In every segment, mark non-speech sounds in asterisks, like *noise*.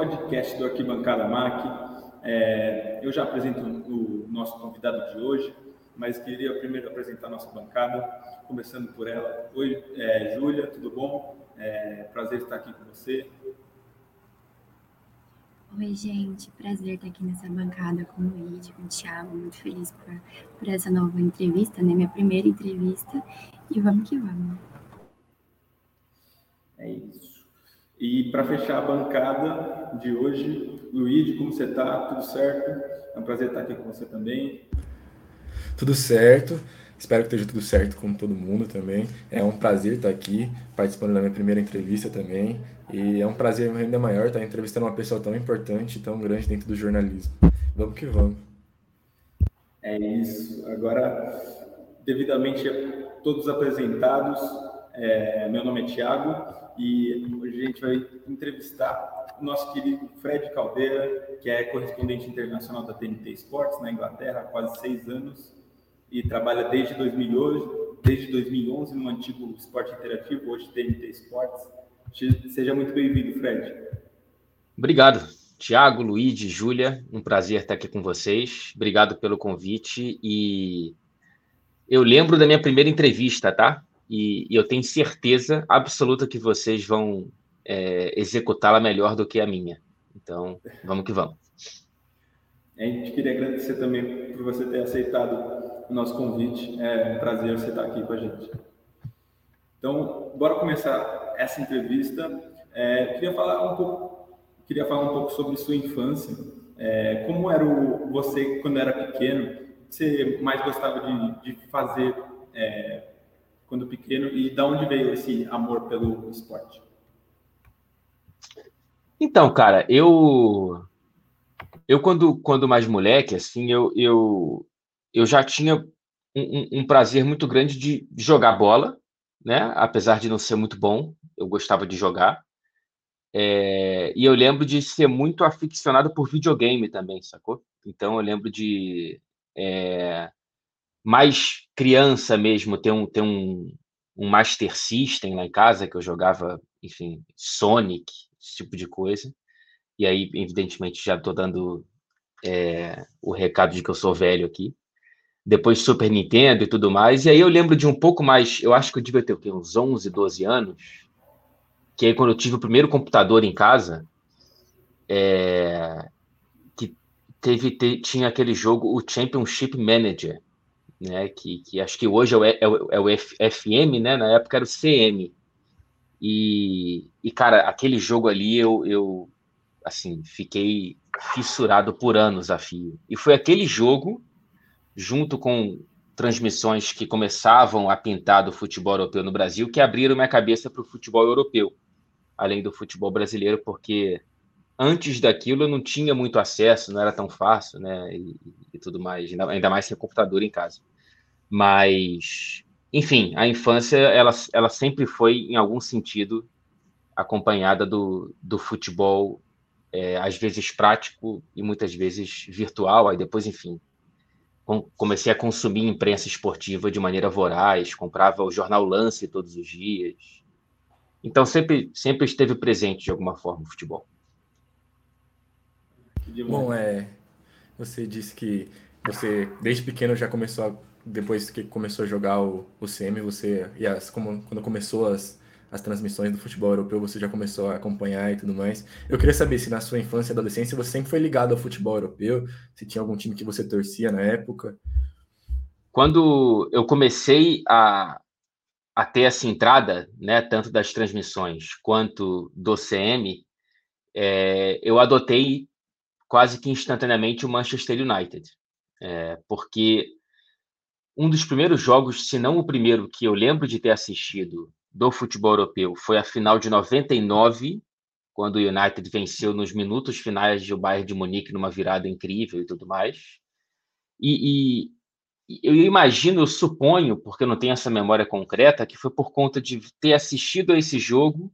podcast do Arquibancada MAC. É, eu já apresento o nosso convidado de hoje, mas queria primeiro apresentar a nossa bancada, começando por ela. Oi, é, Júlia, tudo bom? É, prazer estar aqui com você. Oi, gente, prazer estar aqui nessa bancada com o Luiz, com o Thiago, muito feliz por, por essa nova entrevista, né? Minha primeira entrevista, e vamos que vamos. É isso. E para fechar a bancada de hoje, Luiz, como você está? Tudo certo? É um prazer estar aqui com você também. Tudo certo. Espero que esteja tudo certo com todo mundo também. É um prazer estar aqui, participando da minha primeira entrevista também. E é um prazer ainda maior estar entrevistando uma pessoa tão importante, tão grande dentro do jornalismo. Vamos que vamos. É isso. Agora, devidamente todos apresentados, é, meu nome é Tiago e hoje a gente vai entrevistar o nosso querido Fred Caldeira, que é correspondente internacional da TNT Sports na Inglaterra há quase seis anos e trabalha desde 2011, desde 2011 no antigo Esporte Interativo, hoje TNT Sports. Seja muito bem-vindo, Fred. Obrigado. Tiago, Luiz, Júlia, um prazer estar aqui com vocês. Obrigado pelo convite e eu lembro da minha primeira entrevista, tá? E, e eu tenho certeza absoluta que vocês vão é, executá-la melhor do que a minha. Então, vamos que vamos. A gente queria agradecer também por você ter aceitado o nosso convite. É um prazer você estar aqui com a gente. Então, bora começar essa entrevista. É, queria falar um pouco, queria falar um pouco sobre sua infância. É, como era o, você quando era pequeno? Você mais gostava de, de fazer é, quando pequeno e da onde veio esse amor pelo esporte? Então, cara, eu eu quando quando mais moleque, assim, eu eu, eu já tinha um, um prazer muito grande de jogar bola, né? Apesar de não ser muito bom, eu gostava de jogar. É, e eu lembro de ser muito aficionado por videogame também, sacou? Então eu lembro de é, mais criança mesmo, ter um, ter um, um Master System lá em casa, que eu jogava, enfim, Sonic, esse tipo de coisa. E aí, evidentemente, já estou dando é, o recado de que eu sou velho aqui. Depois Super Nintendo e tudo mais. E aí eu lembro de um pouco mais, eu acho que eu devia ter quê? uns 11, 12 anos, que aí quando eu tive o primeiro computador em casa, é, que teve, te, tinha aquele jogo, o Championship Manager, né? Que, que acho que hoje é o, é o, é o FM, né? Na época era o CM. E, e cara, aquele jogo ali eu, eu assim, fiquei fissurado por anos a fio. E foi aquele jogo, junto com transmissões que começavam a pintar do futebol europeu no Brasil, que abriram minha cabeça para o futebol europeu, além do futebol brasileiro, porque antes daquilo eu não tinha muito acesso, não era tão fácil, né? E, e tudo mais, ainda, ainda mais sem computador em casa. Mas, enfim, a infância ela, ela sempre foi, em algum sentido, acompanhada do, do futebol, é, às vezes prático e muitas vezes virtual. Aí depois, enfim, com, comecei a consumir imprensa esportiva de maneira voraz, comprava o jornal Lance todos os dias. Então sempre, sempre esteve presente de alguma forma o futebol. Bom, é, você disse que você desde pequeno já começou a depois que começou a jogar o, o CM, você, e as, como, quando começou as, as transmissões do futebol europeu, você já começou a acompanhar e tudo mais. Eu queria saber se na sua infância e adolescência você sempre foi ligado ao futebol europeu, se tinha algum time que você torcia na época. Quando eu comecei a, a ter essa entrada, né, tanto das transmissões quanto do CM, é, eu adotei quase que instantaneamente o Manchester United, é, porque um dos primeiros jogos, se não o primeiro que eu lembro de ter assistido do futebol europeu, foi a final de 99, quando o United venceu nos minutos finais de o Bayern de Munique numa virada incrível e tudo mais. E, e eu imagino, eu suponho, porque eu não tenho essa memória concreta, que foi por conta de ter assistido a esse jogo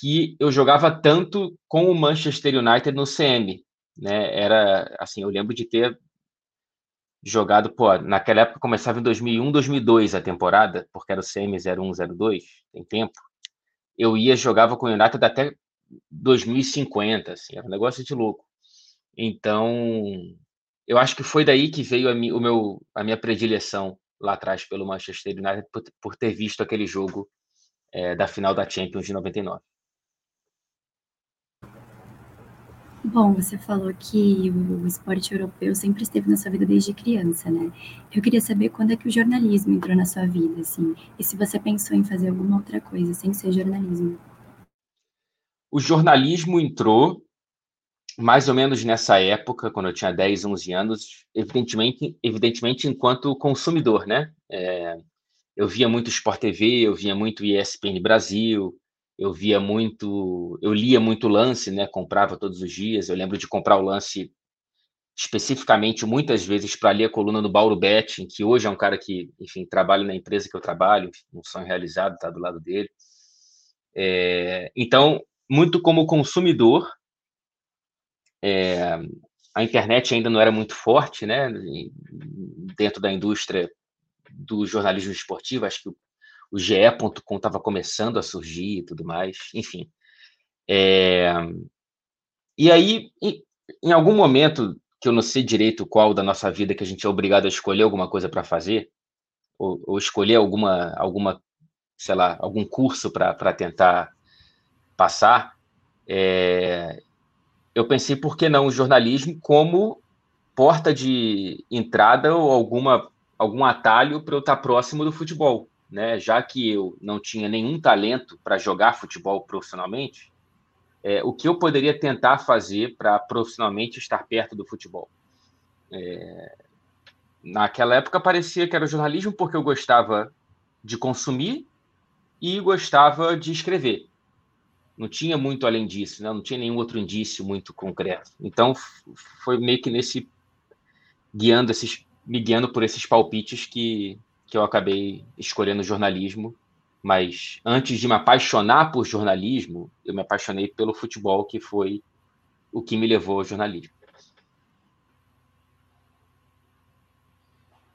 que eu jogava tanto com o Manchester United no CM, né? Era assim, eu lembro de ter jogado, pô, naquela época começava em 2001, 2002 a temporada, porque era o CM 0102, tem tempo. eu ia jogava com o United até 2050, assim, era um negócio de louco. Então, eu acho que foi daí que veio a, mi, o meu, a minha predileção lá atrás pelo Manchester United por, por ter visto aquele jogo é, da final da Champions de 99. Bom, você falou que o esporte europeu sempre esteve na sua vida desde criança, né? Eu queria saber quando é que o jornalismo entrou na sua vida, assim, e se você pensou em fazer alguma outra coisa sem ser jornalismo. O jornalismo entrou mais ou menos nessa época, quando eu tinha 10, 11 anos, evidentemente, evidentemente enquanto consumidor, né? É, eu via muito Sport TV, eu via muito ESPN Brasil, eu via muito, eu lia muito lance, né? Comprava todos os dias. Eu lembro de comprar o lance especificamente muitas vezes para ler a coluna do Bauro Betting, que hoje é um cara que, enfim, trabalha na empresa que eu trabalho, um sonho realizado, está do lado dele. É, então, muito como consumidor, é, a internet ainda não era muito forte, né? Dentro da indústria do jornalismo esportivo, acho que o GE.com estava começando a surgir e tudo mais, enfim. É... E aí, em, algum momento, que eu não sei direito qual da nossa vida que a gente é obrigado a escolher alguma coisa para fazer, ou, ou, escolher alguma, alguma, sei lá, algum curso para tentar passar, é... eu pensei, por que não o jornalismo como porta de entrada ou alguma, algum atalho para eu estar próximo do futebol né, já que eu não tinha nenhum talento para jogar futebol profissionalmente, é, o que eu poderia tentar fazer para profissionalmente estar perto do futebol? É, naquela época parecia que era jornalismo porque eu gostava de consumir e gostava de escrever. Não tinha muito além disso, né? não tinha nenhum outro indício muito concreto. Então foi meio que nesse guiando esses me guiando por esses palpites que que eu acabei escolhendo jornalismo, mas antes de me apaixonar por jornalismo, eu me apaixonei pelo futebol, que foi o que me levou ao jornalismo.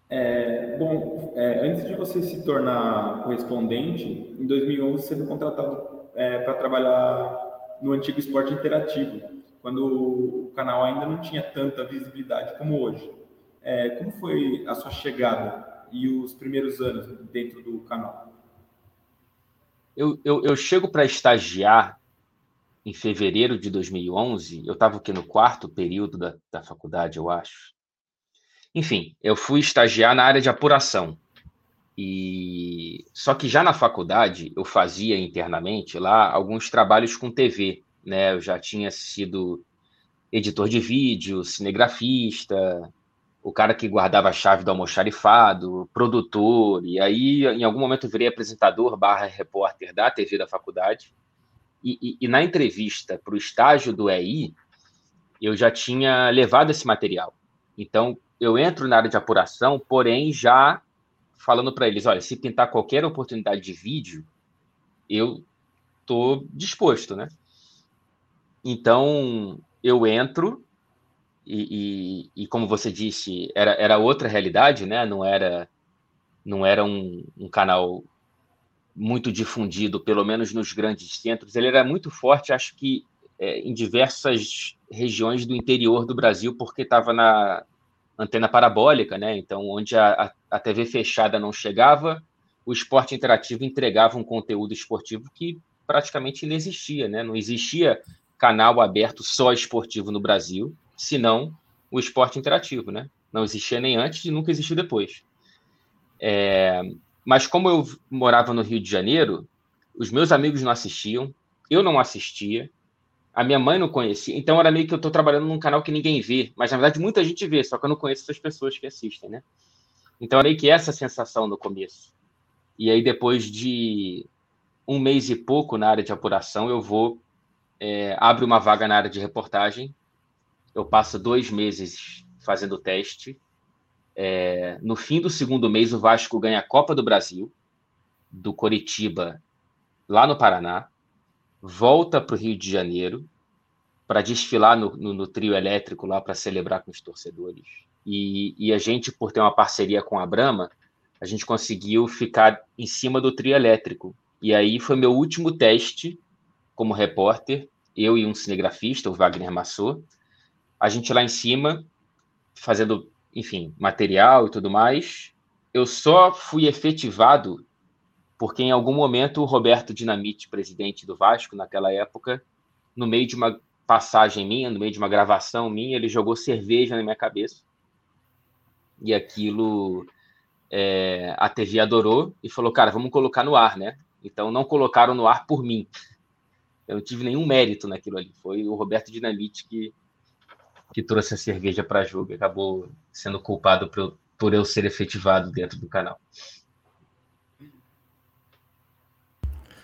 É, bom, é, antes de você se tornar correspondente, em 2011 você foi contratado é, para trabalhar no antigo esporte interativo, quando o canal ainda não tinha tanta visibilidade como hoje. É, como foi a sua chegada e os primeiros anos dentro do canal? Eu, eu, eu chego para estagiar em fevereiro de 2011. Eu estava aqui no quarto período da, da faculdade, eu acho. Enfim, eu fui estagiar na área de apuração. E só que já na faculdade eu fazia internamente lá alguns trabalhos com TV, né? Eu já tinha sido editor de vídeo, cinegrafista, o cara que guardava a chave do almoxarifado, produtor, e aí em algum momento virei apresentador barra repórter da TV da faculdade, e, e, e na entrevista para o estágio do EI, eu já tinha levado esse material. Então, eu entro na área de apuração, porém já falando para eles, olha, se pintar qualquer oportunidade de vídeo, eu estou disposto, né? Então, eu entro e, e, e, como você disse, era, era outra realidade, né? Não era, não era um, um canal muito difundido, pelo menos nos grandes centros. Ele era muito forte, acho que é, em diversas regiões do interior do Brasil, porque estava na antena parabólica, né? Então, onde a, a, TV fechada não chegava, o esporte interativo entregava um conteúdo esportivo que praticamente não existia, né? Não existia canal aberto só esportivo no Brasil senão o esporte interativo, né? Não existia nem antes e nunca existiu depois. É, mas como eu morava no Rio de Janeiro, os meus amigos não assistiam, eu não assistia, a minha mãe não conhecia, então era meio que eu estou trabalhando num canal que ninguém vê, mas na verdade muita gente vê, só que eu não conheço essas pessoas que assistem, né? Então era meio que essa sensação no começo. E aí depois de um mês e pouco na área de apuração, eu vou é, abre uma vaga na área de reportagem eu passo dois meses fazendo teste. É, no fim do segundo mês, o Vasco ganha a Copa do Brasil, do Coritiba, lá no Paraná, volta para o Rio de Janeiro para desfilar no, no, no, trio elétrico lá para celebrar com os torcedores. E, e, a gente, por ter uma parceria com a Brama, a gente conseguiu ficar em cima do trio elétrico. E aí foi meu último teste como repórter, eu e um cinegrafista, o Wagner Massot. A gente lá em cima, fazendo, enfim, material e tudo mais. Eu só fui efetivado porque em algum momento o Roberto Dinamite, presidente do Vasco naquela época, no meio de uma passagem minha, no meio de uma gravação minha, ele jogou cerveja na minha cabeça. E aquilo é, a TV adorou e falou, cara, vamos colocar no ar, né? Então não colocaram no ar por mim. Eu não tive nenhum mérito naquilo ali. Foi o Roberto Dinamite que, que trouxe a cerveja para jogo e acabou sendo culpado por, por eu ser efetivado dentro do canal.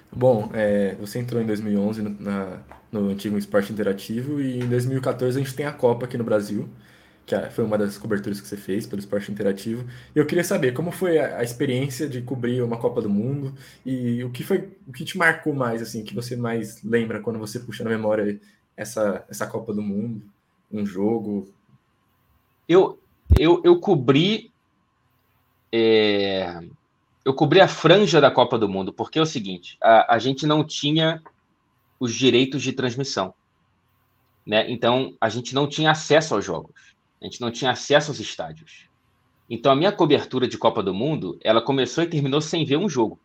Bom, é, você entrou em 2011 no, na, no antigo Esporte Interativo e em 2014 a gente tem a Copa aqui no Brasil, que foi uma das coberturas que você fez pelo Esporte Interativo. E eu queria saber como foi a, a, experiência de cobrir uma Copa do Mundo e o que foi o que te marcou mais, assim, que você mais lembra quando você puxa na memória essa, essa Copa do Mundo, um jogo. Eu, eu, eu cobri. É eu cobri a franja da Copa do Mundo, porque é o seguinte: a, a gente não tinha os direitos de transmissão. Né? Então, a gente não tinha acesso aos jogos, a gente não tinha acesso aos estádios. Então, a minha cobertura de Copa do Mundo, ela começou e terminou sem ver um jogo.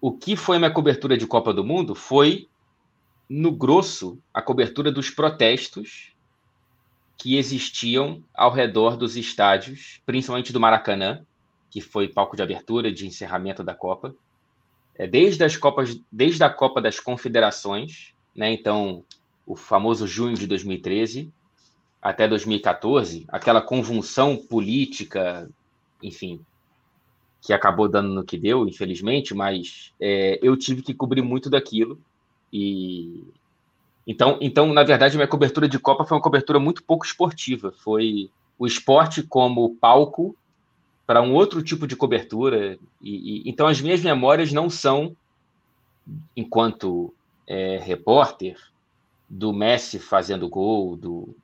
O que foi a minha cobertura de Copa do Mundo foi, no grosso, a cobertura dos protestos que existiam ao redor dos estádios, principalmente do Maracanã, que foi palco de abertura, de encerramento da Copa. É, desde as Copas, desde a Copa das Confederações, né? Então, o famoso junho de 2013 até 2014, aquela convulsão política, enfim, que acabou dando no que deu, infelizmente, mas é, eu tive que cobrir muito daquilo e então, então, na verdade, minha cobertura de Copa foi uma cobertura muito pouco esportiva. Foi o esporte como palco para um outro tipo de cobertura. E, e, então, as minhas memórias não são, enquanto é, repórter, do Messi fazendo gol, do.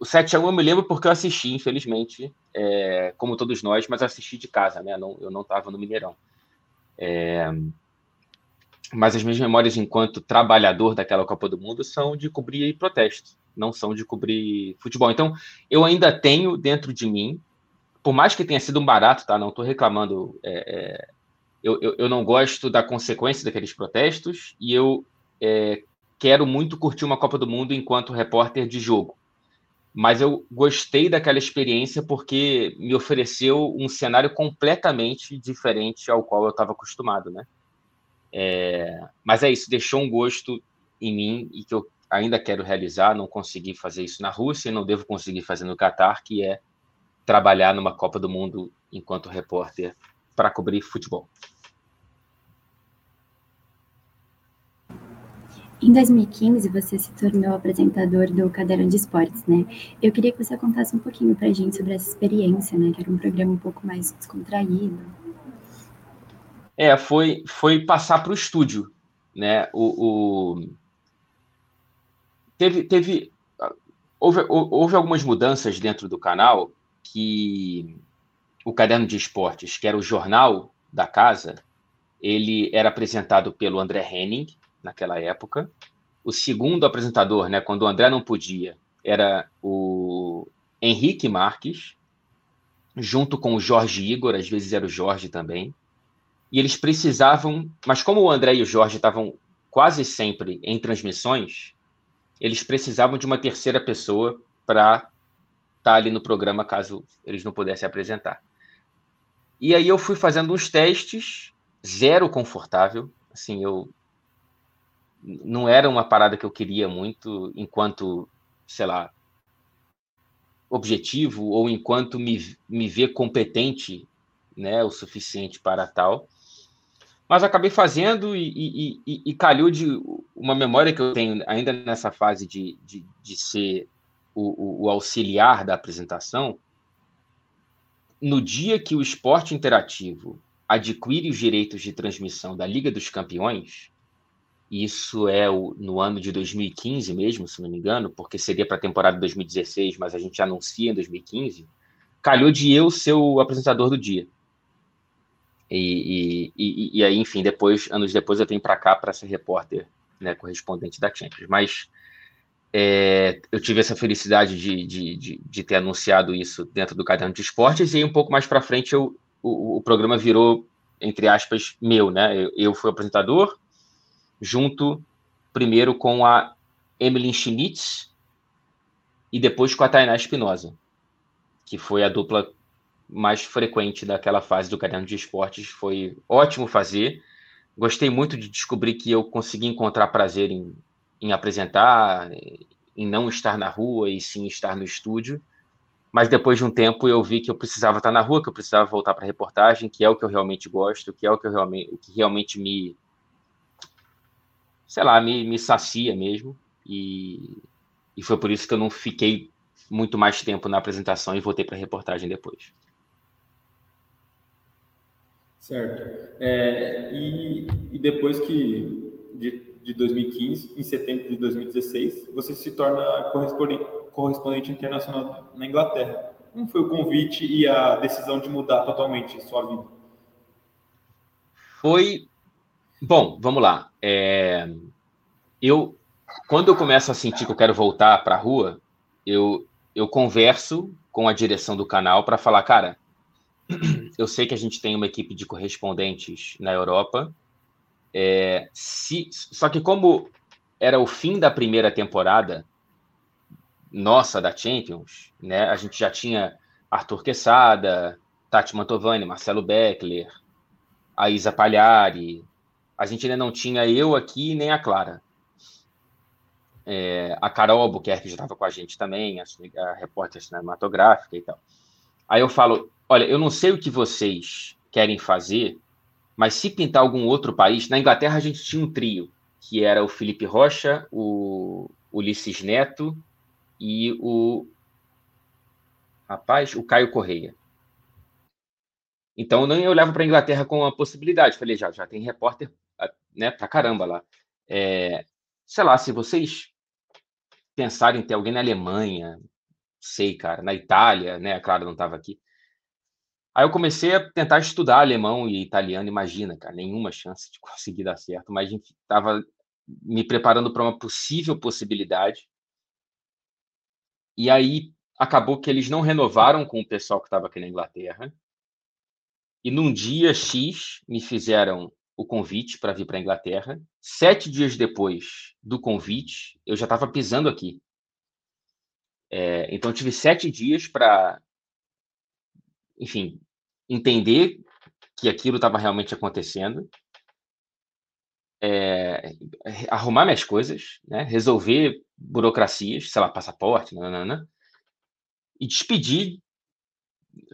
O 7x1 eu me lembro porque eu assisti, infelizmente, é, como todos nós, mas assisti de casa, né? Não, eu não estava no Mineirão. É, mas as minhas memórias enquanto trabalhador daquela Copa do Mundo são de cobrir protestos não são de cobrir futebol. Então, eu ainda tenho dentro de mim, por mais que tenha sido um barato, tá? Não estou reclamando. É, é, eu, eu, eu, não gosto da consequência daqueles protestos e eu é, quero muito curtir uma Copa do Mundo enquanto repórter de jogo. Mas eu gostei daquela experiência porque me ofereceu um cenário completamente diferente ao qual eu estava acostumado, né? É, mas é isso, deixou um gosto em mim e que eu ainda quero realizar, não consegui fazer isso na Rússia e não devo conseguir fazer no Catar, que é trabalhar numa Copa do Mundo enquanto repórter para cobrir futebol. Em 2015, você se tornou apresentador do Caderno de Esportes, né? Eu queria que você contasse um pouquinho para a gente sobre essa experiência, né? Que era um programa um pouco mais descontraído. É, foi, foi passar para o estúdio, né? O, o, teve, teve houve, houve algumas mudanças dentro do canal que o Caderno de Esportes, que era o jornal da casa, ele era apresentado pelo André Henning, naquela época. O segundo apresentador, né, quando o André não podia, era o Henrique Marques, junto com o Jorge Igor, às vezes era o Jorge também. E eles precisavam, mas como o André e o Jorge estavam quase sempre em transmissões, eles precisavam de uma terceira pessoa para estar tá ali no programa caso eles não pudessem apresentar. E aí eu fui fazendo uns testes, zero confortável, assim, eu não era uma parada que eu queria muito enquanto, sei lá, objetivo ou enquanto me, me ver competente, né, o suficiente para tal. Mas acabei fazendo e, e, e, e, calhou de uma memória que eu tenho ainda nessa fase de, de, de ser o, o, auxiliar da apresentação. No dia que o esporte interativo adquire os direitos de transmissão da Liga dos Campeões, isso é o, no ano de 2015 mesmo, se não me engano, porque seria para a temporada de 2016, mas a gente anuncia em 2015, calhou de eu ser o apresentador do dia. E, e, e, aí, enfim, depois, anos depois, eu vim para cá para ser repórter, né, correspondente da Champions. Mas é, eu tive essa felicidade de, de, de, de, ter anunciado isso dentro do caderno de esportes, e aí, um pouco mais para frente eu, o, o, programa virou, entre aspas, meu, né? Eu, eu fui apresentador, junto primeiro com a Emily Schmitz e depois com a Tainá Espinosa, que foi a dupla mais frequente daquela fase do caderno de esportes. Foi ótimo fazer. Gostei muito de descobrir que eu consegui encontrar prazer em, em apresentar, em não estar na rua e sim estar no estúdio. Mas depois de um tempo eu vi que eu precisava estar na rua, que eu precisava voltar para a reportagem, que é o que eu realmente gosto, que é o que, eu realmente, que realmente me, sei lá, me, me sacia mesmo. E, e foi por isso que eu não fiquei muito mais tempo na apresentação e voltei para a reportagem depois. Certo. É, e, e, depois que de, de 2015, em setembro de 2016, você se torna correspondente, correspondente internacional na Inglaterra. Como foi o convite e a decisão de mudar totalmente sua vida? Foi. Bom, vamos lá. É, eu, quando eu começo a sentir que eu quero voltar para a rua, eu, eu converso com a direção do canal para falar, cara, *clears throat* eu sei que a gente tem uma equipe de correspondentes na Europa, é, se, só que como era o fim da primeira temporada nossa da Champions, né? A gente já tinha Arthur Quesada, Tati Mantovani, Marcelo Beckler, a Isa Palhari. A gente ainda não tinha eu aqui nem a Clara é, a Carol Albuquerque já estava com a gente também, a, a repórter cinematográfica e tal. Aí eu falo, olha, eu não sei o que vocês querem fazer, mas se pintar algum outro país, na Inglaterra a gente tinha um trio, que era o Felipe Rocha, o Ulisses Neto e o rapaz, o Caio Correia. Então eu olhava para a Inglaterra com a possibilidade, falei, já, já tem repórter, né, pra caramba lá. É, sei lá, se vocês pensar em ter alguém na Alemanha, sei, cara, na Itália, né? A Clara não estava aqui. Aí eu comecei a tentar estudar alemão e italiano, imagina, cara, nenhuma chance de *laughs* conseguir dar certo, mas estava me preparando para uma possível possibilidade. E aí acabou que eles não renovaram com o pessoal que estava aqui na Inglaterra. E num dia X me fizeram o convite para vir para a Inglaterra. Sete dias depois do convite, eu já estava pisando aqui. É, então, tive sete dias para, enfim, entender que aquilo estava realmente acontecendo, é, arrumar minhas coisas, né, resolver burocracias, sei lá, passaporte, nanana, e despedir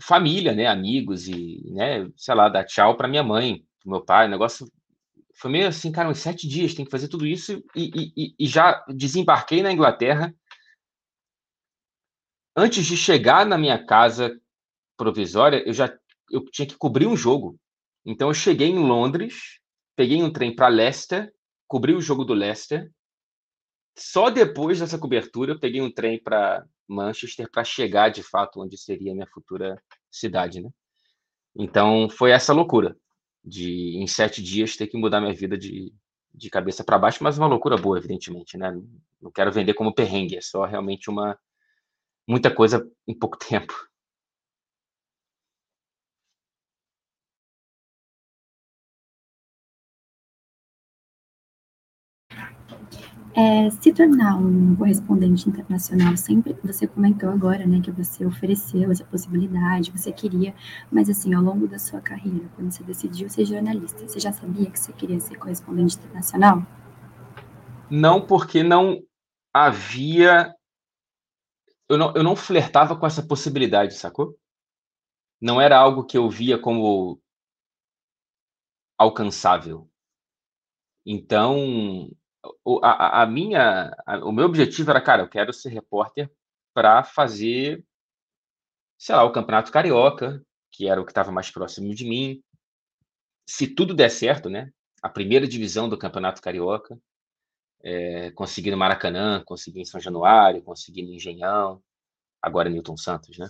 família, né, amigos e, né, sei lá, dar tchau para minha mãe, pro meu pai, o negócio foi meio assim, cara, uns sete dias, tem que fazer tudo isso e, e, e já desembarquei na Inglaterra. Antes de chegar na minha casa provisória, eu já eu tinha que cobrir um jogo. Então eu cheguei em Londres, peguei um trem para Leicester, cobri o jogo do Leicester. Só depois dessa cobertura eu peguei um trem para Manchester para chegar de fato onde seria a minha futura cidade, né? Então foi essa loucura de em sete dias ter que mudar minha vida de, de cabeça para baixo, mas uma loucura boa, evidentemente, né? Não quero vender como perrengue, é só realmente uma muita coisa em pouco tempo. É, se tornar um correspondente internacional, sempre você comentou agora, né, que você ofereceu essa possibilidade, você queria, mas assim, ao longo da sua carreira, quando você decidiu ser jornalista, você já sabia que você queria ser correspondente internacional? Não, porque não havia. Eu não, eu não flertava com essa possibilidade, sacou? Não era algo que eu via como alcançável. Então, a, a minha, a, o meu objetivo era, cara, eu quero ser repórter para fazer, sei lá, o Campeonato Carioca, que era o que estava mais próximo de mim. Se tudo der certo, né? A primeira divisão do Campeonato Carioca, é, consegui no Maracanã, consegui em São Januário, consegui no Engenhão, agora Newton Santos, né?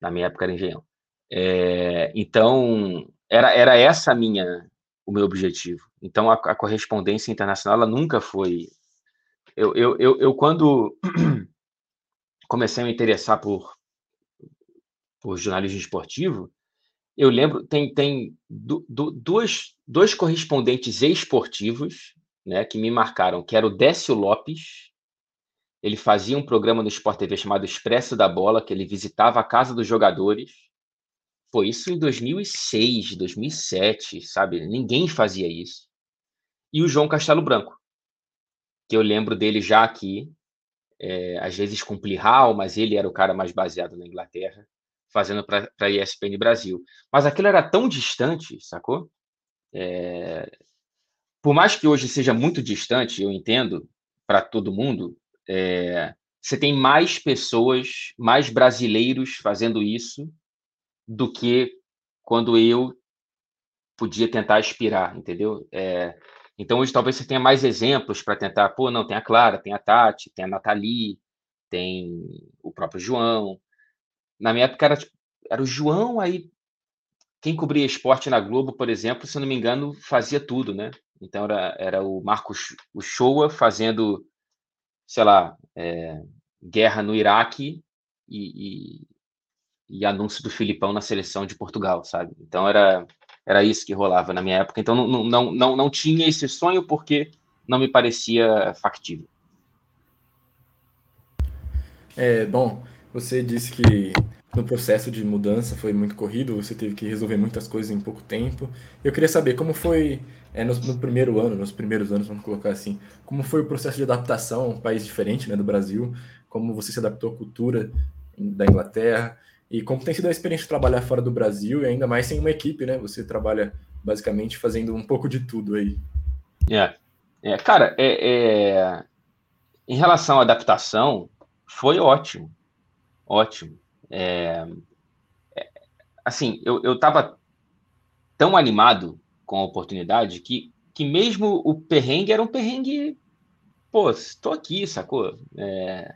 Na minha época era Engenhão. É, então, era, era essa minha, o meu objetivo. Então, a, a correspondência internacional ela nunca foi. Eu, eu, eu, eu, quando *clears throat* comecei a me interessar por, por jornalismo esportivo, eu lembro, tem, tem du, du, duas, dois correspondentes esportivos né, que me marcaram, que era o Décio Lopes, ele fazia um programa no Sport TV chamado Expresso da Bola, que ele visitava a casa dos jogadores. Pô, isso em 2006, 2007, sabe? Ninguém fazia isso. E o João Castelo Branco, que eu lembro dele já aqui, é, às vezes com Plihal, mas ele era o cara mais baseado na Inglaterra, fazendo para a ESPN Brasil. Mas aquilo era tão distante, sacou? É, por mais que hoje seja muito distante, eu entendo, para todo mundo, é, você tem mais pessoas, mais brasileiros fazendo isso do que quando eu podia tentar aspirar, entendeu? É, então hoje talvez você tenha mais exemplos para tentar, pô, não, tem a Clara, tem a Tati, tem a Nathalie, tem o próprio João. Na minha época era, tipo, era o João, aí quem cobria esporte na Globo, por exemplo, se não me engano, fazia tudo, né? Então era, era o Marcos o Showa fazendo sei lá, é, guerra no Iraque e, e, e, anúncio do Filipão na seleção de Portugal, sabe? Então era, era isso que rolava na minha época. Então não, não, não, não tinha esse sonho porque não me parecia factível. É, bom, você disse que no processo de mudança foi muito corrido, você teve que resolver muitas coisas em pouco tempo. Eu queria saber como foi é, no, no, primeiro ano, nos primeiros anos, vamos colocar assim, como foi o processo de adaptação um país diferente né, do Brasil, como você se adaptou à cultura da Inglaterra e como tem sido a experiência de trabalhar fora do Brasil e ainda mais sem uma equipe, né? Você trabalha basicamente fazendo um pouco de tudo aí. É, é cara, é, é... em relação à adaptação, foi ótimo, ótimo. É... é assim, eu, eu tava tão animado com a oportunidade que, que mesmo o perrengue era um perrengue. Pô, estou aqui, sacou? É,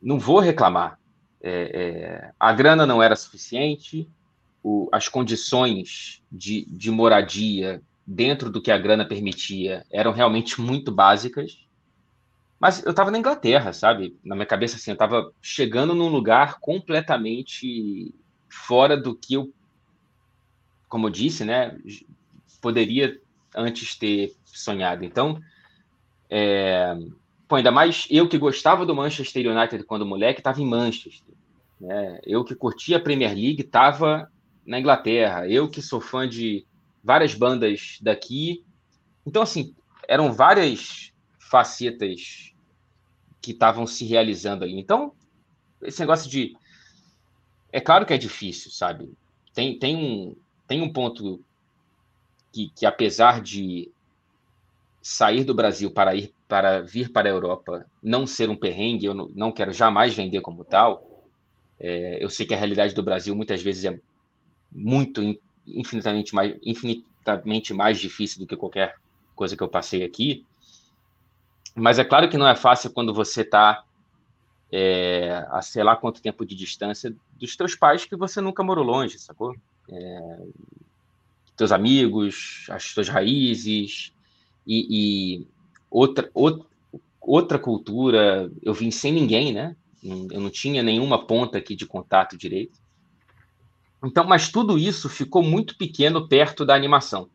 não vou reclamar. É, é, a grana não era suficiente, o, as condições de, de moradia dentro do que a grana permitia eram realmente muito básicas. Mas eu estava na Inglaterra, sabe? Na minha cabeça, assim, eu estava chegando num lugar completamente fora do que eu como eu disse, né, poderia antes ter sonhado. Então, é, pô, ainda mais eu que gostava do Manchester United quando moleque, estava em Manchester. Né? Eu que curtia a Premier League, estava na Inglaterra. Eu que sou fã de várias bandas daqui. Então, assim, eram várias facetas que estavam se realizando ali. Então, esse negócio de. É claro que é difícil, sabe? Tem, tem um, tem um ponto que, que apesar de sair do Brasil para ir para vir para a Europa não ser um perrengue, eu não, quero jamais vender como tal. É, eu sei que a realidade do Brasil muitas vezes é muito infinitamente mais infinitamente mais difícil do que qualquer coisa que eu passei aqui. Mas é claro que não é fácil quando você está é, a sei lá quanto tempo de distância dos teus pais que você nunca morou longe, sacou? É, teus amigos, as tuas raízes e, e outra, outra, outra cultura. Eu vim sem ninguém, né? Eu não tinha nenhuma ponta aqui de contato direito. Então, mas tudo isso ficou muito pequeno perto da animação.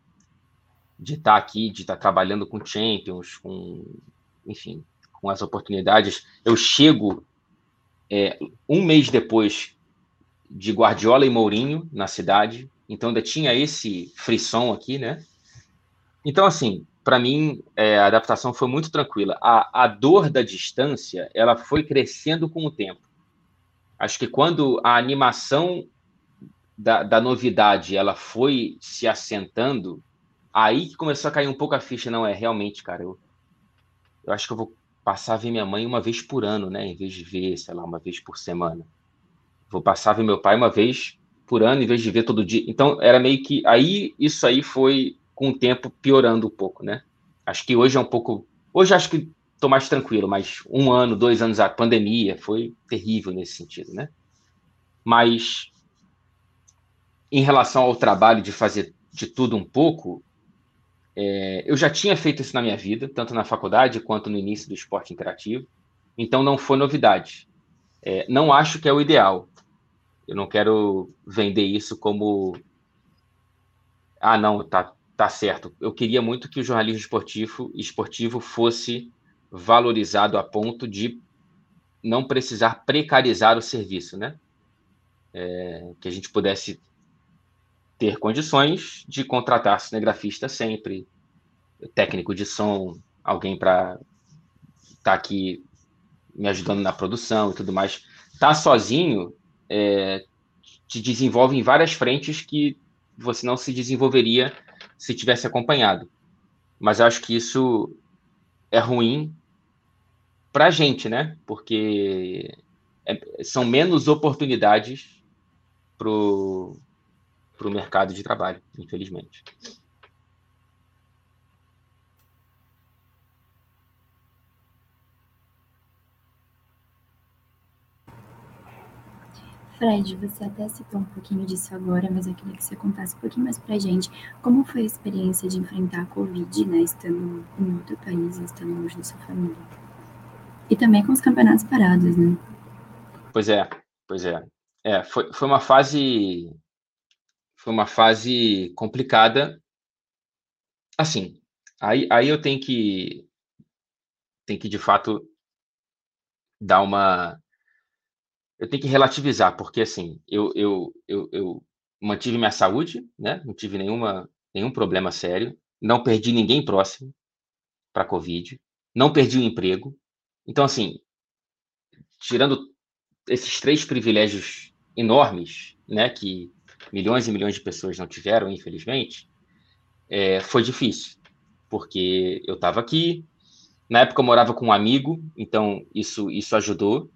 De estar aqui, de estar trabalhando com Champions, com, enfim, com as oportunidades. Eu chego é, um mês depois de Guardiola e Mourinho na cidade, então ainda tinha esse frisson aqui, né? Então, assim, para mim, é, a adaptação foi muito tranquila. A, a dor da distância, ela foi crescendo com o tempo. Acho que quando a animação da, da novidade, ela foi se assentando, aí que começou a cair um pouco a ficha. Não, é realmente, cara, eu, eu acho que eu vou passar a ver minha mãe uma vez por ano, né? Em vez de ver, sei lá, uma vez por semana. Vou passar ver meu pai uma vez por ano, em vez de ver todo dia. Então, era meio que. Aí, isso aí foi, com o tempo, piorando um pouco, né? Acho que hoje é um pouco. Hoje acho que estou mais tranquilo, mas um ano, dois anos, a pandemia foi terrível nesse sentido, né? Mas em relação ao trabalho de fazer de tudo um pouco, é, eu já tinha feito isso na minha vida, tanto na faculdade quanto no início do esporte interativo, então não foi novidade. É, não acho que é o ideal. Eu não quero vender isso como. Ah, não, tá, tá certo. Eu queria muito que o jornalismo esportivo, esportivo fosse valorizado a ponto de não precisar precarizar o serviço, né? É, que a gente pudesse ter condições de contratar cinegrafista sempre, técnico de som, alguém para estar tá aqui me ajudando na produção e tudo mais. Tá sozinho é, te desenvolve em várias frentes que você não se desenvolveria se tivesse acompanhado. Mas eu acho que isso é ruim para a gente, né? Porque é, são menos oportunidades para o mercado de trabalho, infelizmente. Fred, você até citou um pouquinho disso agora, mas eu queria que você contasse um pouquinho mais pra gente como foi a experiência de enfrentar a Covid, né, estando em outro país, estando longe da sua família. E também com os campeonatos parados, né? Pois é, pois é. É, foi, foi uma fase foi uma fase complicada. Assim, aí, aí eu tenho que, tenho que de fato dar uma. Eu tenho que relativizar, porque assim, eu, eu, eu, eu mantive minha saúde, né? Não tive nenhuma, nenhum problema sério, não perdi ninguém próximo para Covid, não perdi o emprego. Então, assim, tirando esses três privilégios enormes, né, que milhões e milhões de pessoas não tiveram, infelizmente, é, foi difícil, porque eu estava aqui, na época eu morava com um amigo, então isso, isso ajudou,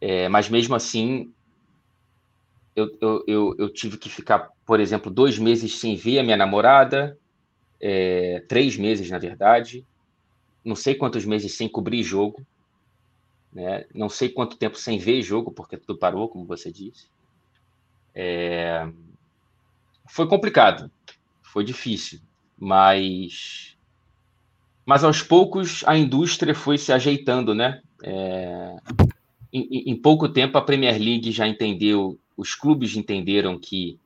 é, mas mesmo assim, eu, eu, eu, eu, tive que ficar, por exemplo, dois meses sem ver a minha namorada, é, três meses, na verdade, não sei quantos meses sem cobrir jogo, né? não sei quanto tempo sem ver jogo, porque tudo parou, como você disse. É... Foi complicado, foi difícil, mas mas aos poucos a indústria foi se ajeitando, né? É... Em, em, pouco tempo a Premier League já entendeu, os clubes entenderam que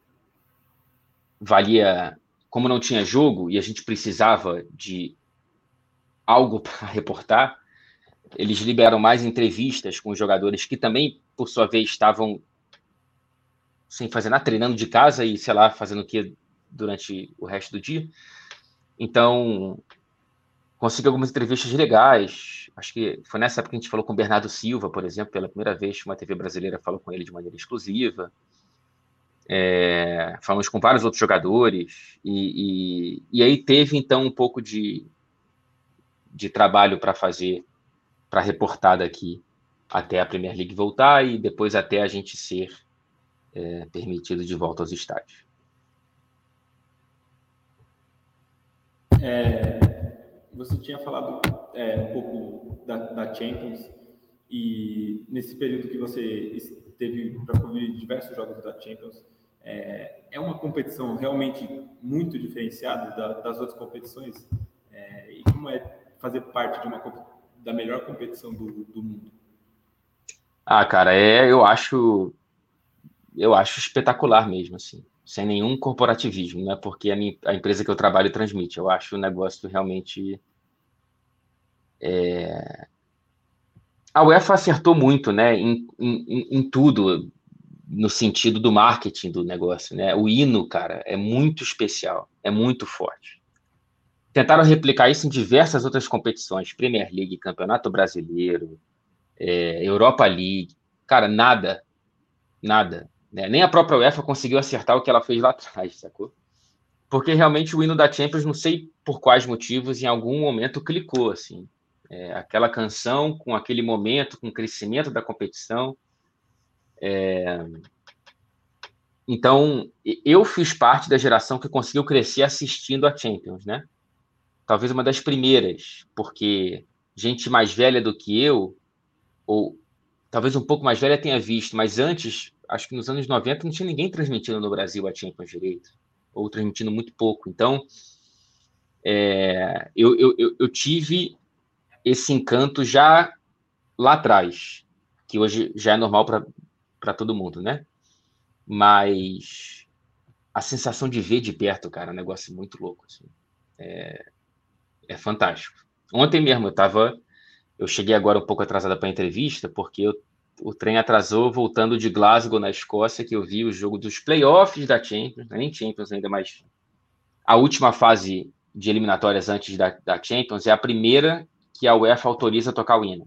valia, como não tinha jogo e a gente precisava de algo *laughs* para reportar, eles liberam mais entrevistas com os jogadores que também, por sua vez, estavam sem fazer nada, treinando de casa e, sei lá, fazendo o que durante o resto do dia. Então, consegui algumas entrevistas legais. Acho que foi nessa época que a gente falou com o Bernardo Silva, por exemplo, pela primeira vez uma TV brasileira falou com ele de maneira exclusiva. É, falamos com vários outros jogadores. E, e, e aí teve, então, um pouco de, de trabalho para fazer, para reportar daqui até a Premier League voltar e depois até a gente ser é, permitido de volta aos estádios. É, você tinha falado é, um pouco da, da, Champions e nesse período que você esteve para cobrir diversos jogos da Champions, é, é, uma competição realmente muito diferenciada da, das outras competições? É, e como é fazer parte de uma da melhor competição do, do mundo? Ah, cara, é, eu acho eu acho espetacular mesmo, assim, sem nenhum corporativismo, né? Porque a, minha, a empresa que eu trabalho transmite. Eu acho o negócio realmente. É... A UEFA acertou muito, né? Em, em, em tudo, no sentido do marketing do negócio, né? O hino, cara, é muito especial, é muito forte. Tentaram replicar isso em diversas outras competições, Premier League, Campeonato Brasileiro, é, Europa League. Cara, nada, nada né? Nem a própria UEFA conseguiu acertar o que ela fez lá *laughs* atrás, sacou? Porque realmente o hino da Champions, não sei por quais motivos, em algum momento clicou, assim. É, aquela canção com aquele momento, com o crescimento da competição. É... Então, eu fiz parte da geração que conseguiu crescer assistindo a Champions, né? Talvez uma das primeiras, porque gente mais velha do que eu, ou talvez um pouco mais velha tenha visto, mas antes, acho que nos anos 90 não tinha ninguém transmitindo no Brasil a Champions direito, ou transmitindo muito pouco. Então, é, eu, eu, eu tive esse encanto já lá atrás, que hoje já é normal para todo mundo, né? Mas a sensação de ver de perto, cara, é um negócio muito louco. Assim. É, é fantástico. Ontem mesmo eu tava. Eu cheguei agora um pouco atrasada para a entrevista, porque eu, o trem atrasou voltando de Glasgow, na Escócia, que eu vi o jogo dos playoffs da Champions, é nem Champions ainda, mas a última fase de eliminatórias antes da, da Champions é a primeira que a UEFA autoriza tocar o hino.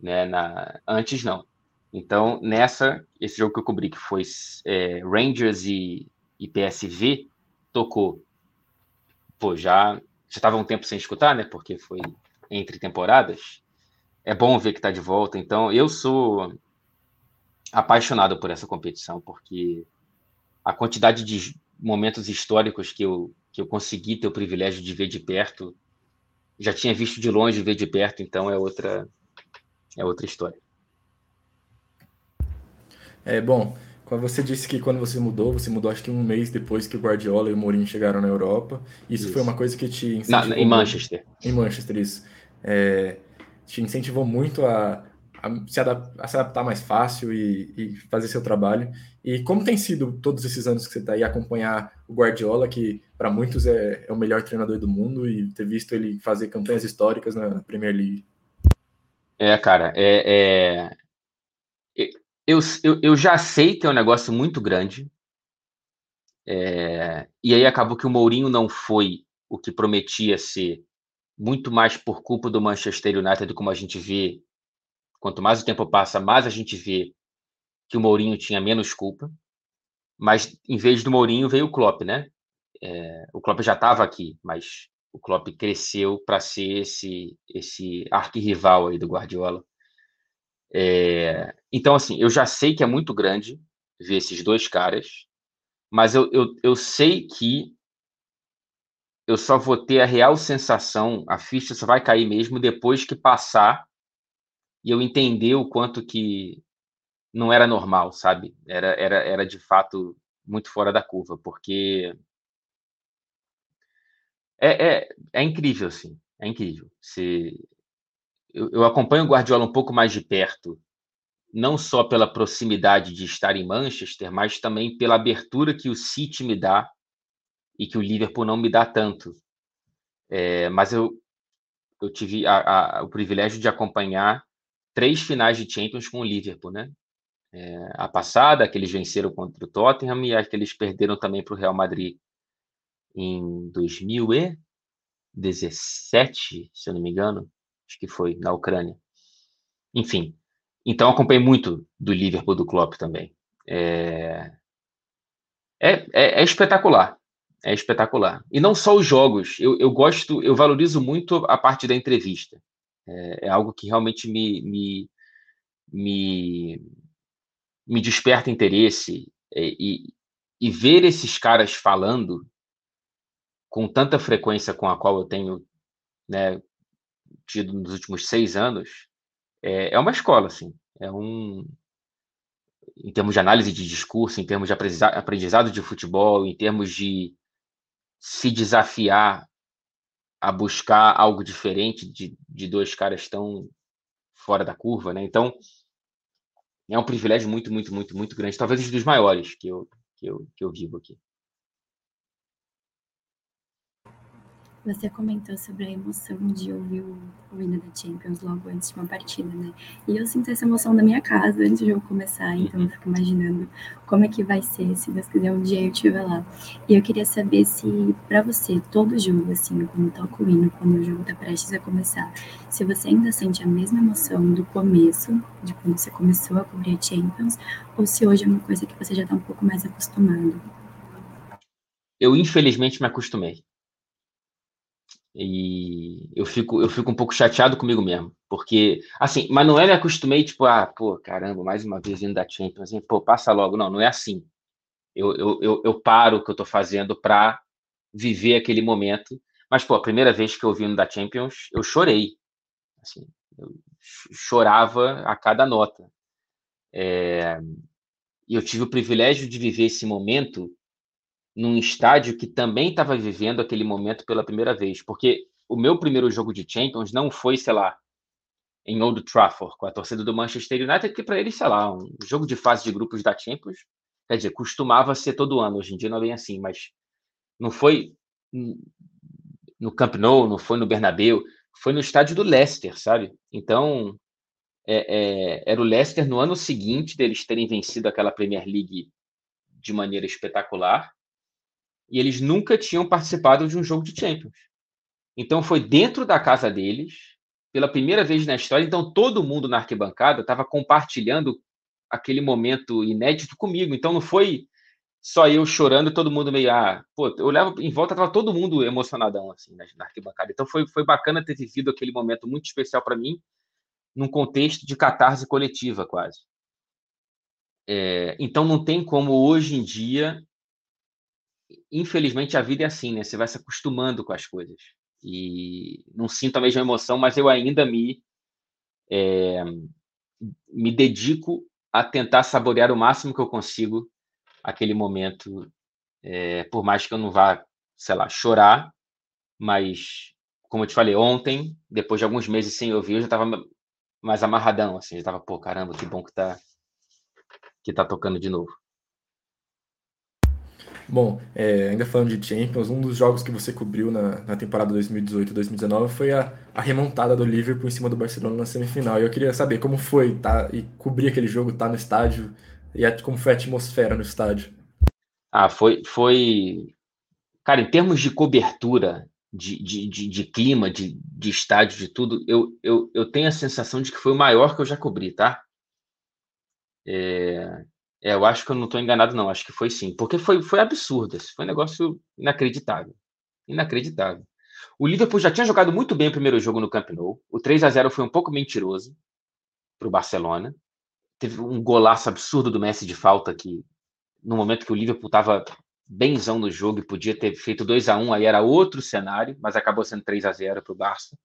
Né, na, antes não. Então, nessa, esse jogo que eu cobri, que foi é, Rangers e, e PSV, tocou. Pô, já já estava um tempo sem escutar, né? Porque foi entre temporadas. É bom ver que está de volta. Então, eu sou apaixonado por essa competição, porque a quantidade de momentos históricos que eu, que eu consegui ter o privilégio de ver de perto, já tinha visto de longe ver de perto, então é outra é outra história. É bom. Você disse que quando você mudou, você mudou acho que um mês depois que o Guardiola e o Mourinho chegaram na Europa. Isso, isso. foi uma coisa que te incentivou. Na, em Manchester. Em Manchester, isso. É, te incentivou muito a, se adaptar, se adaptar, mais fácil e, e, fazer seu trabalho. E como tem sido todos esses anos que você está aí acompanhar o Guardiola, que para muitos é, é, o melhor treinador do mundo, e ter visto ele fazer campanhas históricas na Premier League? É, cara, é, é eu, eu, eu já sei que é um negócio muito grande. É, e aí acabou que o Mourinho não foi o que prometia ser, muito mais por culpa do Manchester United, como a gente vê. Quanto mais o tempo passa, mais a gente vê que o Mourinho tinha menos culpa. Mas em vez do Mourinho veio o Klopp, né? É, o Klopp já estava aqui, mas o Klopp cresceu para ser esse esse arquirrival aí do Guardiola. É, então, assim, eu já sei que é muito grande ver esses dois caras, mas eu, eu, eu sei que eu só vou ter a real sensação, a ficha só vai cair mesmo depois que passar e eu entender o quanto que não era normal, sabe? Era, era, era de fato muito fora da curva, porque é, é, é incrível, assim, é incrível. Se, eu, eu acompanho o Guardiola um pouco mais de perto, não só pela proximidade de estar em Manchester, mas também pela abertura que o City me dá e que o Liverpool não me dá tanto. É, mas eu, eu tive a, a, o privilégio de acompanhar três finais de Champions com o Liverpool, né? É, a passada, que eles venceram contra o Tottenham, e a que eles perderam também para o Real Madrid em 2017, se eu não me engano acho que foi, na Ucrânia. Enfim, então acompanhei muito do Liverpool do Klopp também. É, é, é, é espetacular, é espetacular. E não só os jogos, eu, eu gosto, eu valorizo muito a parte da entrevista. É, é algo que realmente me, me, me, me desperta interesse é, e, e ver esses caras falando com tanta frequência com a qual eu tenho né, tido nos últimos seis anos, é, é uma escola, assim. É um. Em termos de análise de discurso, em termos de aprendizado de futebol, em termos de se desafiar a buscar algo diferente de, de dois caras tão fora da curva, né? Então, é um privilégio muito, muito, muito, muito grande, talvez um dos maiores que eu, que eu, que eu vivo aqui. Você comentou sobre a emoção de ouvir o, o hino da Champions logo antes de uma partida, né? E eu sinto essa emoção na minha casa antes de eu começar, então eu fico imaginando como é que vai ser, se Deus quiser um dia eu estiver lá. E eu queria saber se, para você, todo jogo, assim, quando toca o hino, quando o jogo tá prestes a começar, se você ainda sente a mesma emoção do começo, de quando você começou a cobrir a Champions, ou se hoje é uma coisa que você já tá um pouco mais acostumado. Eu, infelizmente, me acostumei. E eu fico, eu fico um pouco chateado comigo mesmo. Porque, assim, mas não é me acostumei, tipo, ah, pô, caramba, mais uma vez vindo da Champions, assim, pô, passa logo. Não, não é assim. Eu, eu, eu, eu paro o que eu tô fazendo para viver aquele momento. Mas, pô, a primeira vez que eu vi da Champions, eu chorei. Assim, eu chorava a cada nota. É, e eu tive o privilégio de viver esse momento num estádio que também estava vivendo aquele momento pela primeira vez, porque o meu primeiro jogo de Champions não foi, sei lá, em Old Trafford, com a torcida do Manchester United, que para eles, sei lá, um jogo de fase de grupos da Champions, quer dizer, costumava ser todo ano, hoje em dia não é bem assim, mas não foi no Camp Nou, não foi no Bernabéu, foi no estádio do Leicester, sabe? Então, é, é, era o Leicester no ano seguinte deles terem vencido aquela Premier League de maneira espetacular, e eles nunca tinham participado de um jogo de Champions. Então foi dentro da casa deles, pela primeira vez na história, então todo mundo na arquibancada estava compartilhando aquele momento inédito comigo. Então não foi só eu chorando todo mundo meio ah, pô, eu olhava em volta tava todo mundo emocionadão assim na arquibancada. Então foi foi bacana ter vivido aquele momento muito especial para mim num contexto de catarse coletiva, quase. É, então, não tem como hoje em dia. Infelizmente, a vida é assim, né? Você vai se acostumando com as coisas. E não sinto a mesma emoção, mas eu ainda me. É, me dedico a tentar saborear o máximo que eu consigo aquele momento, é, por mais que eu não vá, sei lá, chorar, mas como eu te falei ontem, depois de alguns meses sem ouvir, eu já estava mais amarradão, assim, já tava, pô, caramba, que bom que tá, que tá tocando de novo. Bom, é, ainda falando de Champions, um dos jogos que você cobriu na, na temporada 2018-2019 foi a, a, remontada do Liverpool em cima do Barcelona na semifinal. E eu queria saber como foi tá, e cobrir aquele jogo, tá no estádio, e a, como foi a atmosfera no estádio. Ah, foi, foi. Cara, em termos de cobertura, de, de, de, de, clima, de, de estádio, de tudo, eu, eu, eu tenho a sensação de que foi o maior que eu já cobri, tá? É, é eu acho que eu não estou enganado, não. Acho que foi sim. Porque foi, foi absurdo. Foi um negócio inacreditável. Inacreditável. O Liverpool já tinha jogado muito bem o primeiro jogo no Camp Nou. O 3 a 0 foi um pouco mentiroso para o Barcelona. Teve um golaço absurdo do Messi de falta que, no momento que o Liverpool estava benzão no jogo e podia ter feito 2 a 1 aí era outro cenário, mas acabou sendo 3 a 0 para o Barça.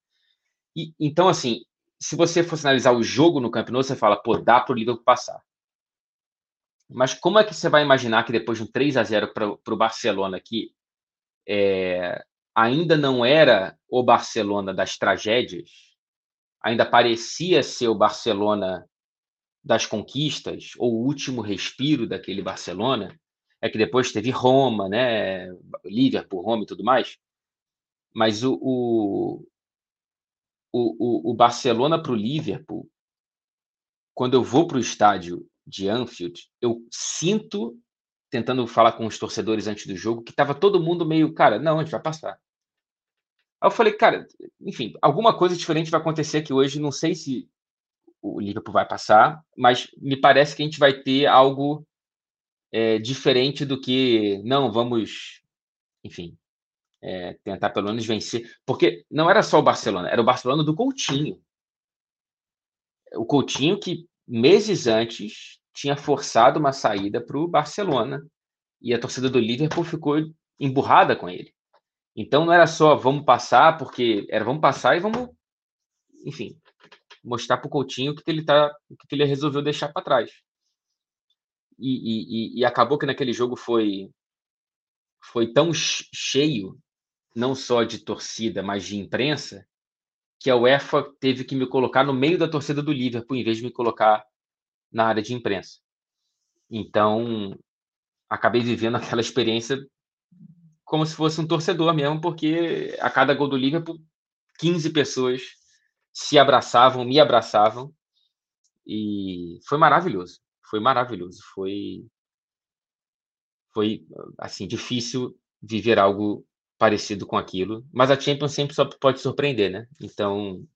E, então, assim, se você fosse analisar o jogo no Camp Nou, você fala, pô, dá para o Liverpool passar. Mas como é que você vai imaginar que depois de um 3 a 0 para o Barcelona, que é, ainda não era o Barcelona das tragédias, ainda parecia ser o Barcelona das conquistas, ou o último respiro daquele Barcelona, é que depois teve Roma, né? Liverpool, Roma e tudo mais. Mas o, o, o, o Barcelona para o Liverpool, quando eu vou para o estádio de Anfield, eu sinto, tentando falar com os torcedores antes do jogo, que estava todo mundo meio, cara, não, a gente vai passar. Aí eu falei, cara, enfim, alguma coisa diferente vai acontecer aqui hoje. Não sei se o Liverpool vai passar, mas me parece que a gente vai ter algo é, diferente do que, não, vamos, enfim, é, tentar pelo menos vencer. Porque não era só o Barcelona, era o Barcelona do Coutinho. O Coutinho que meses antes tinha forçado uma saída para o Barcelona e a torcida do Liverpool ficou emburrada com ele. Então não era só vamos passar, porque era vamos passar e vamos, enfim, mostrar para o Coutinho que ele tá, que ele resolveu deixar para trás e, e, e acabou que naquele jogo foi foi tão cheio, não só de torcida, mas de imprensa, que a UEFA teve que me colocar no meio da torcida do Liverpool, em vez de me colocar na área de imprensa. Então, acabei vivendo *laughs* aquela experiência como se fosse um torcedor mesmo, porque a cada gol do Liverpool, 15 pessoas se abraçavam, me abraçavam, e foi maravilhoso foi maravilhoso. Foi, foi assim difícil viver algo parecido com aquilo. Mas a Champions sempre só pode surpreender, né? Então,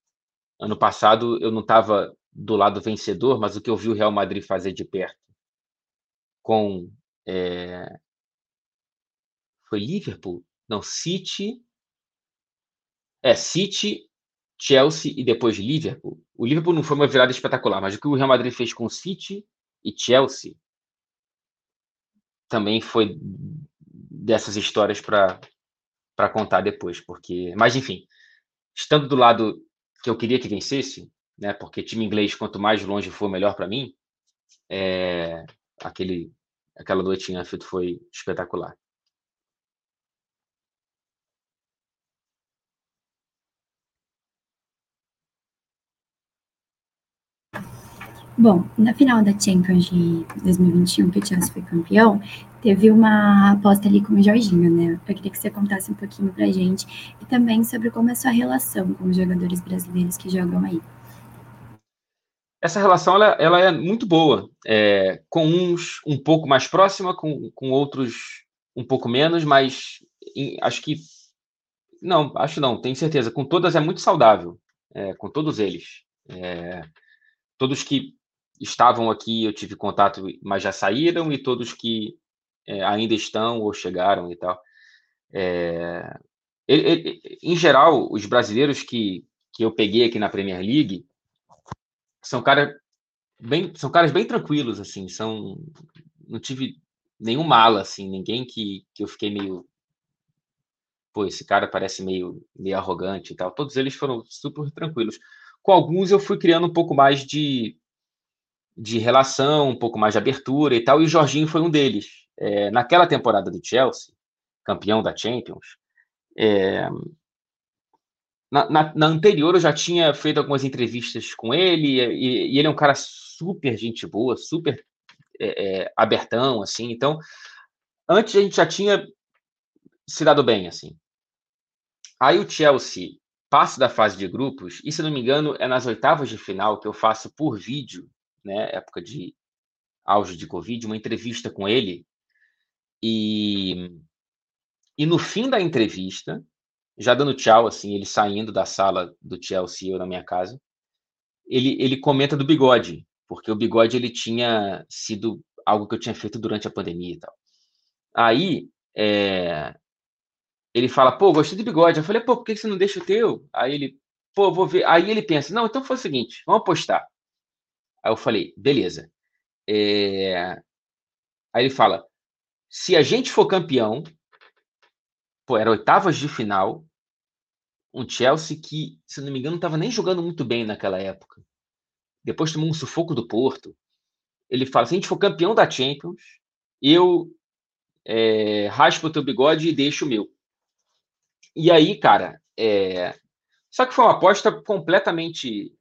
ano passado eu não estava do lado vencedor, mas o que eu vi o Real Madrid fazer de perto com é... foi Liverpool, não City, é City, Chelsea e depois Liverpool. O Liverpool não foi uma virada espetacular, mas o que o Real Madrid fez com City e Chelsea também foi dessas histórias para para contar depois, porque, mas enfim, estando do lado que eu queria que vencesse, né? Porque time inglês, quanto mais longe for, melhor para mim. É, aquele, aquela Anfield foi espetacular. Bom, na final da Champions de 2021, que o Chelsea foi campeão, teve uma aposta ali com o Jorginho, né? Eu queria que você contasse um pouquinho pra gente e também sobre como é a sua relação com os jogadores brasileiros que jogam aí. Essa relação ela, ela é muito boa, é, com uns um pouco mais próxima, com, com outros um pouco menos, mas em, acho que não, acho não, tenho certeza. Com todas é muito saudável, é, com todos eles. É, todos que estavam aqui, eu tive contato, mas já saíram, e todos que é, ainda estão ou chegaram e tal. É, ele, ele, em geral, os brasileiros que, que eu peguei aqui na Premier League são, cara bem, são caras bem tranquilos, assim, são, não tive nenhum mala, assim, ninguém que, que eu fiquei meio pô, esse cara parece meio, meio arrogante e tal. Todos eles foram super tranquilos. Com alguns eu fui criando um pouco mais de, de relação, um pouco mais de abertura e tal, e o Jorginho foi um deles. É, naquela temporada do Chelsea, campeão da Champions, é, na, na, na, anterior eu já tinha feito algumas entrevistas com ele, e, e ele é um cara super gente boa, super é, é, abertão, assim, então, antes a gente já tinha se dado bem, assim. Aí o Chelsea passa da fase de grupos, e se não me engano é nas oitavas de final que eu faço por vídeo né, época de auge de Covid, uma entrevista com ele. E, e no fim da entrevista, já dando tchau, assim, ele saindo da sala do Chelsea, eu na minha casa, ele, ele comenta do bigode, porque o bigode ele tinha sido algo que eu tinha feito durante a pandemia e tal. Aí, é, ele fala, pô, gostei do bigode. Eu falei, pô, por que você não deixa o teu? Aí ele, pô, vou ver. Aí ele pensa, não, então foi o seguinte, vamos apostar. Aí eu falei, beleza. É... Aí ele fala: se a gente for campeão, pô, era oitavas de final, um Chelsea que, se não me engano, não estava nem jogando muito bem naquela época. Depois tomou um sufoco do Porto. Ele fala: se a gente for campeão da Champions, eu é, raspo o teu bigode e deixo o meu. E aí, cara, é... só que foi uma aposta completamente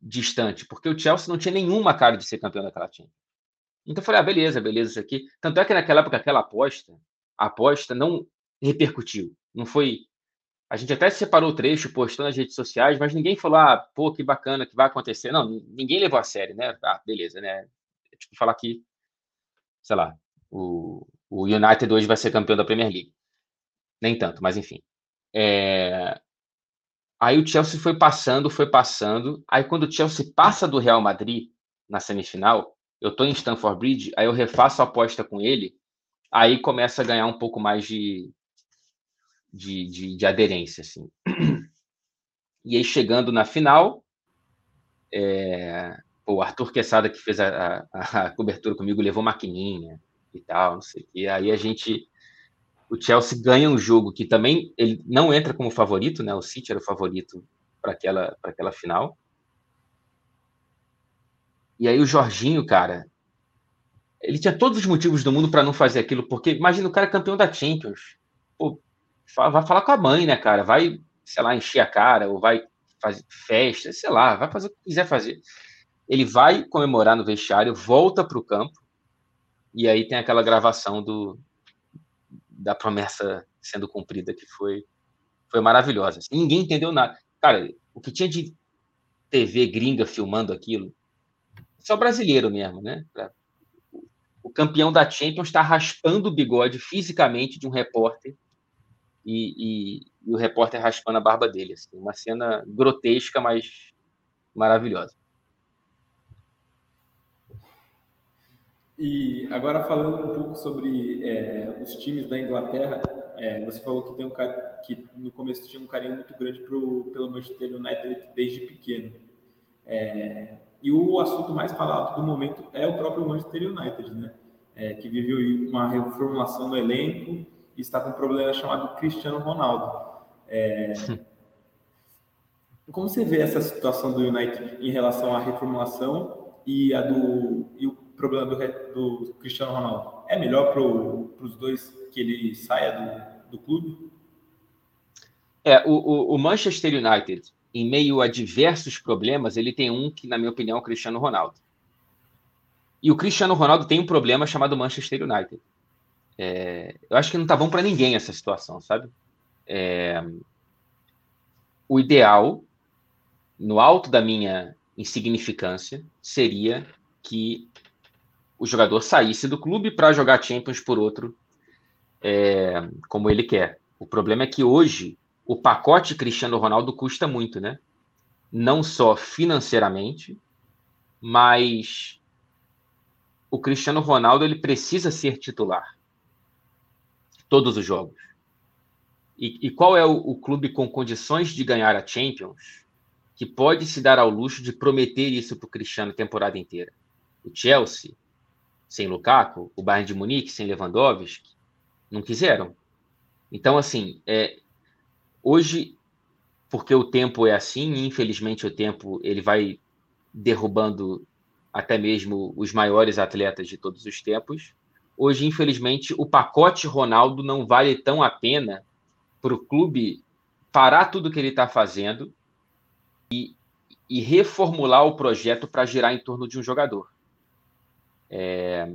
distante, porque o Chelsea não tinha nenhuma cara de ser campeão daquela Champions. Então eu falei, ah, beleza, beleza, isso aqui. Tanto é que naquela época, aquela aposta, a aposta não repercutiu. Não foi. A gente até separou o trecho, postou nas redes sociais, mas ninguém falou, ah, pô, que bacana, que vai acontecer. Não, ninguém levou a sério, né? Ah, beleza, né? É tipo, falar que, sei lá, o, o United hoje vai ser campeão da Premier League. Nem tanto, mas enfim. É, Aí o Chelsea foi passando, foi passando. Aí quando o Chelsea passa do Real Madrid na semifinal, eu tô em Stamford Bridge, aí eu refaço a aposta com ele, aí começa a ganhar um pouco mais de, de, de, de aderência, assim. *clears throat* E aí chegando na final, é, o Arthur Quesada, que fez a, a, a, cobertura comigo, levou maquininha e tal, não sei. E aí a gente o Chelsea ganha um jogo que também ele não entra como favorito, né? O City era o favorito para aquela, aquela final. E aí o Jorginho, cara, ele tinha todos os motivos do mundo para não fazer aquilo, porque imagina o cara campeão da Champions. Pô, vai falar com a mãe, né, cara? Vai, sei lá, encher a cara, ou vai fazer festa, sei lá, vai fazer o que quiser fazer. Ele vai comemorar no vestiário, volta para o campo, e aí tem aquela gravação do, da promessa sendo cumprida que foi foi maravilhosa. Assim. Ninguém entendeu nada. Cara, o que tinha de TV gringa filmando aquilo, só brasileiro mesmo, né? O campeão da Champions está raspando o bigode fisicamente de um repórter e, e, e, o repórter raspando a barba dele. Assim. Uma cena grotesca, mas maravilhosa. E agora falando um pouco sobre é, os times da Inglaterra, é, você falou que tem um que no começo tinha um carinho muito grande pro, pelo Manchester United desde pequeno. É, e o assunto mais falado do momento é o próprio Manchester United, né? É, que viveu uma reformulação no elenco e está com um problema chamado Cristiano Ronaldo. É, *laughs* Como você vê essa situação do United em relação à reformulação e, a do, e o problema do, do Cristiano Ronaldo? É melhor para os dois que ele saia do, do clube? É, o, o, Manchester United, em meio a diversos problemas, ele tem um que, na minha opinião, é o Cristiano Ronaldo. E o Cristiano Ronaldo tem um problema chamado Manchester United. É, eu acho que não tá bom para ninguém essa situação, sabe? É, o ideal, no alto da minha insignificância, seria que o jogador saísse do clube para jogar Champions por outro, é, como ele quer. O problema é que hoje o pacote Cristiano Ronaldo custa muito, né? Não só financeiramente, mas o Cristiano Ronaldo ele precisa ser titular todos os jogos. E, e qual é o, o, clube com condições de ganhar a Champions que pode se dar ao luxo de prometer isso para o Cristiano a temporada inteira? O Chelsea, sem Lukaku, o Bayern de Munique, sem Lewandowski, não quiseram. Então, assim, é, hoje, porque o tempo é assim, infelizmente o tempo ele vai derrubando até mesmo os maiores atletas de todos os tempos, Hoje, infelizmente, o pacote Ronaldo não vale tão a pena para o clube parar tudo que ele está fazendo e, e, reformular o projeto para girar em torno de um jogador. É,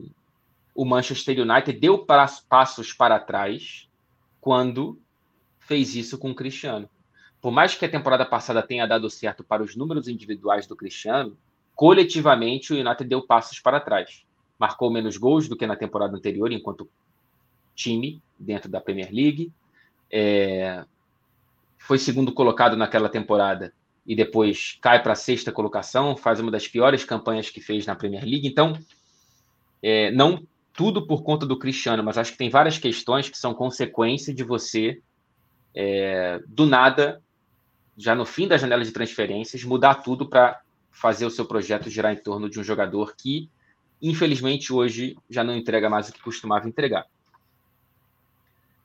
o Manchester United deu passos para trás quando fez isso com o Cristiano. Por mais que a temporada passada tenha dado certo para os números individuais do Cristiano, coletivamente o United deu passos para trás marcou menos gols do que na temporada anterior, enquanto time dentro da Premier League. É, foi segundo colocado naquela temporada e depois cai para a sexta colocação, faz uma das piores campanhas que fez na Premier League. Então, é, não tudo por conta do Cristiano, mas acho que tem várias questões que são consequência de você, é, do nada, já no fim da janela de transferências, mudar tudo para fazer o seu projeto girar em torno de um jogador que infelizmente hoje já não entrega mais o que costumava entregar.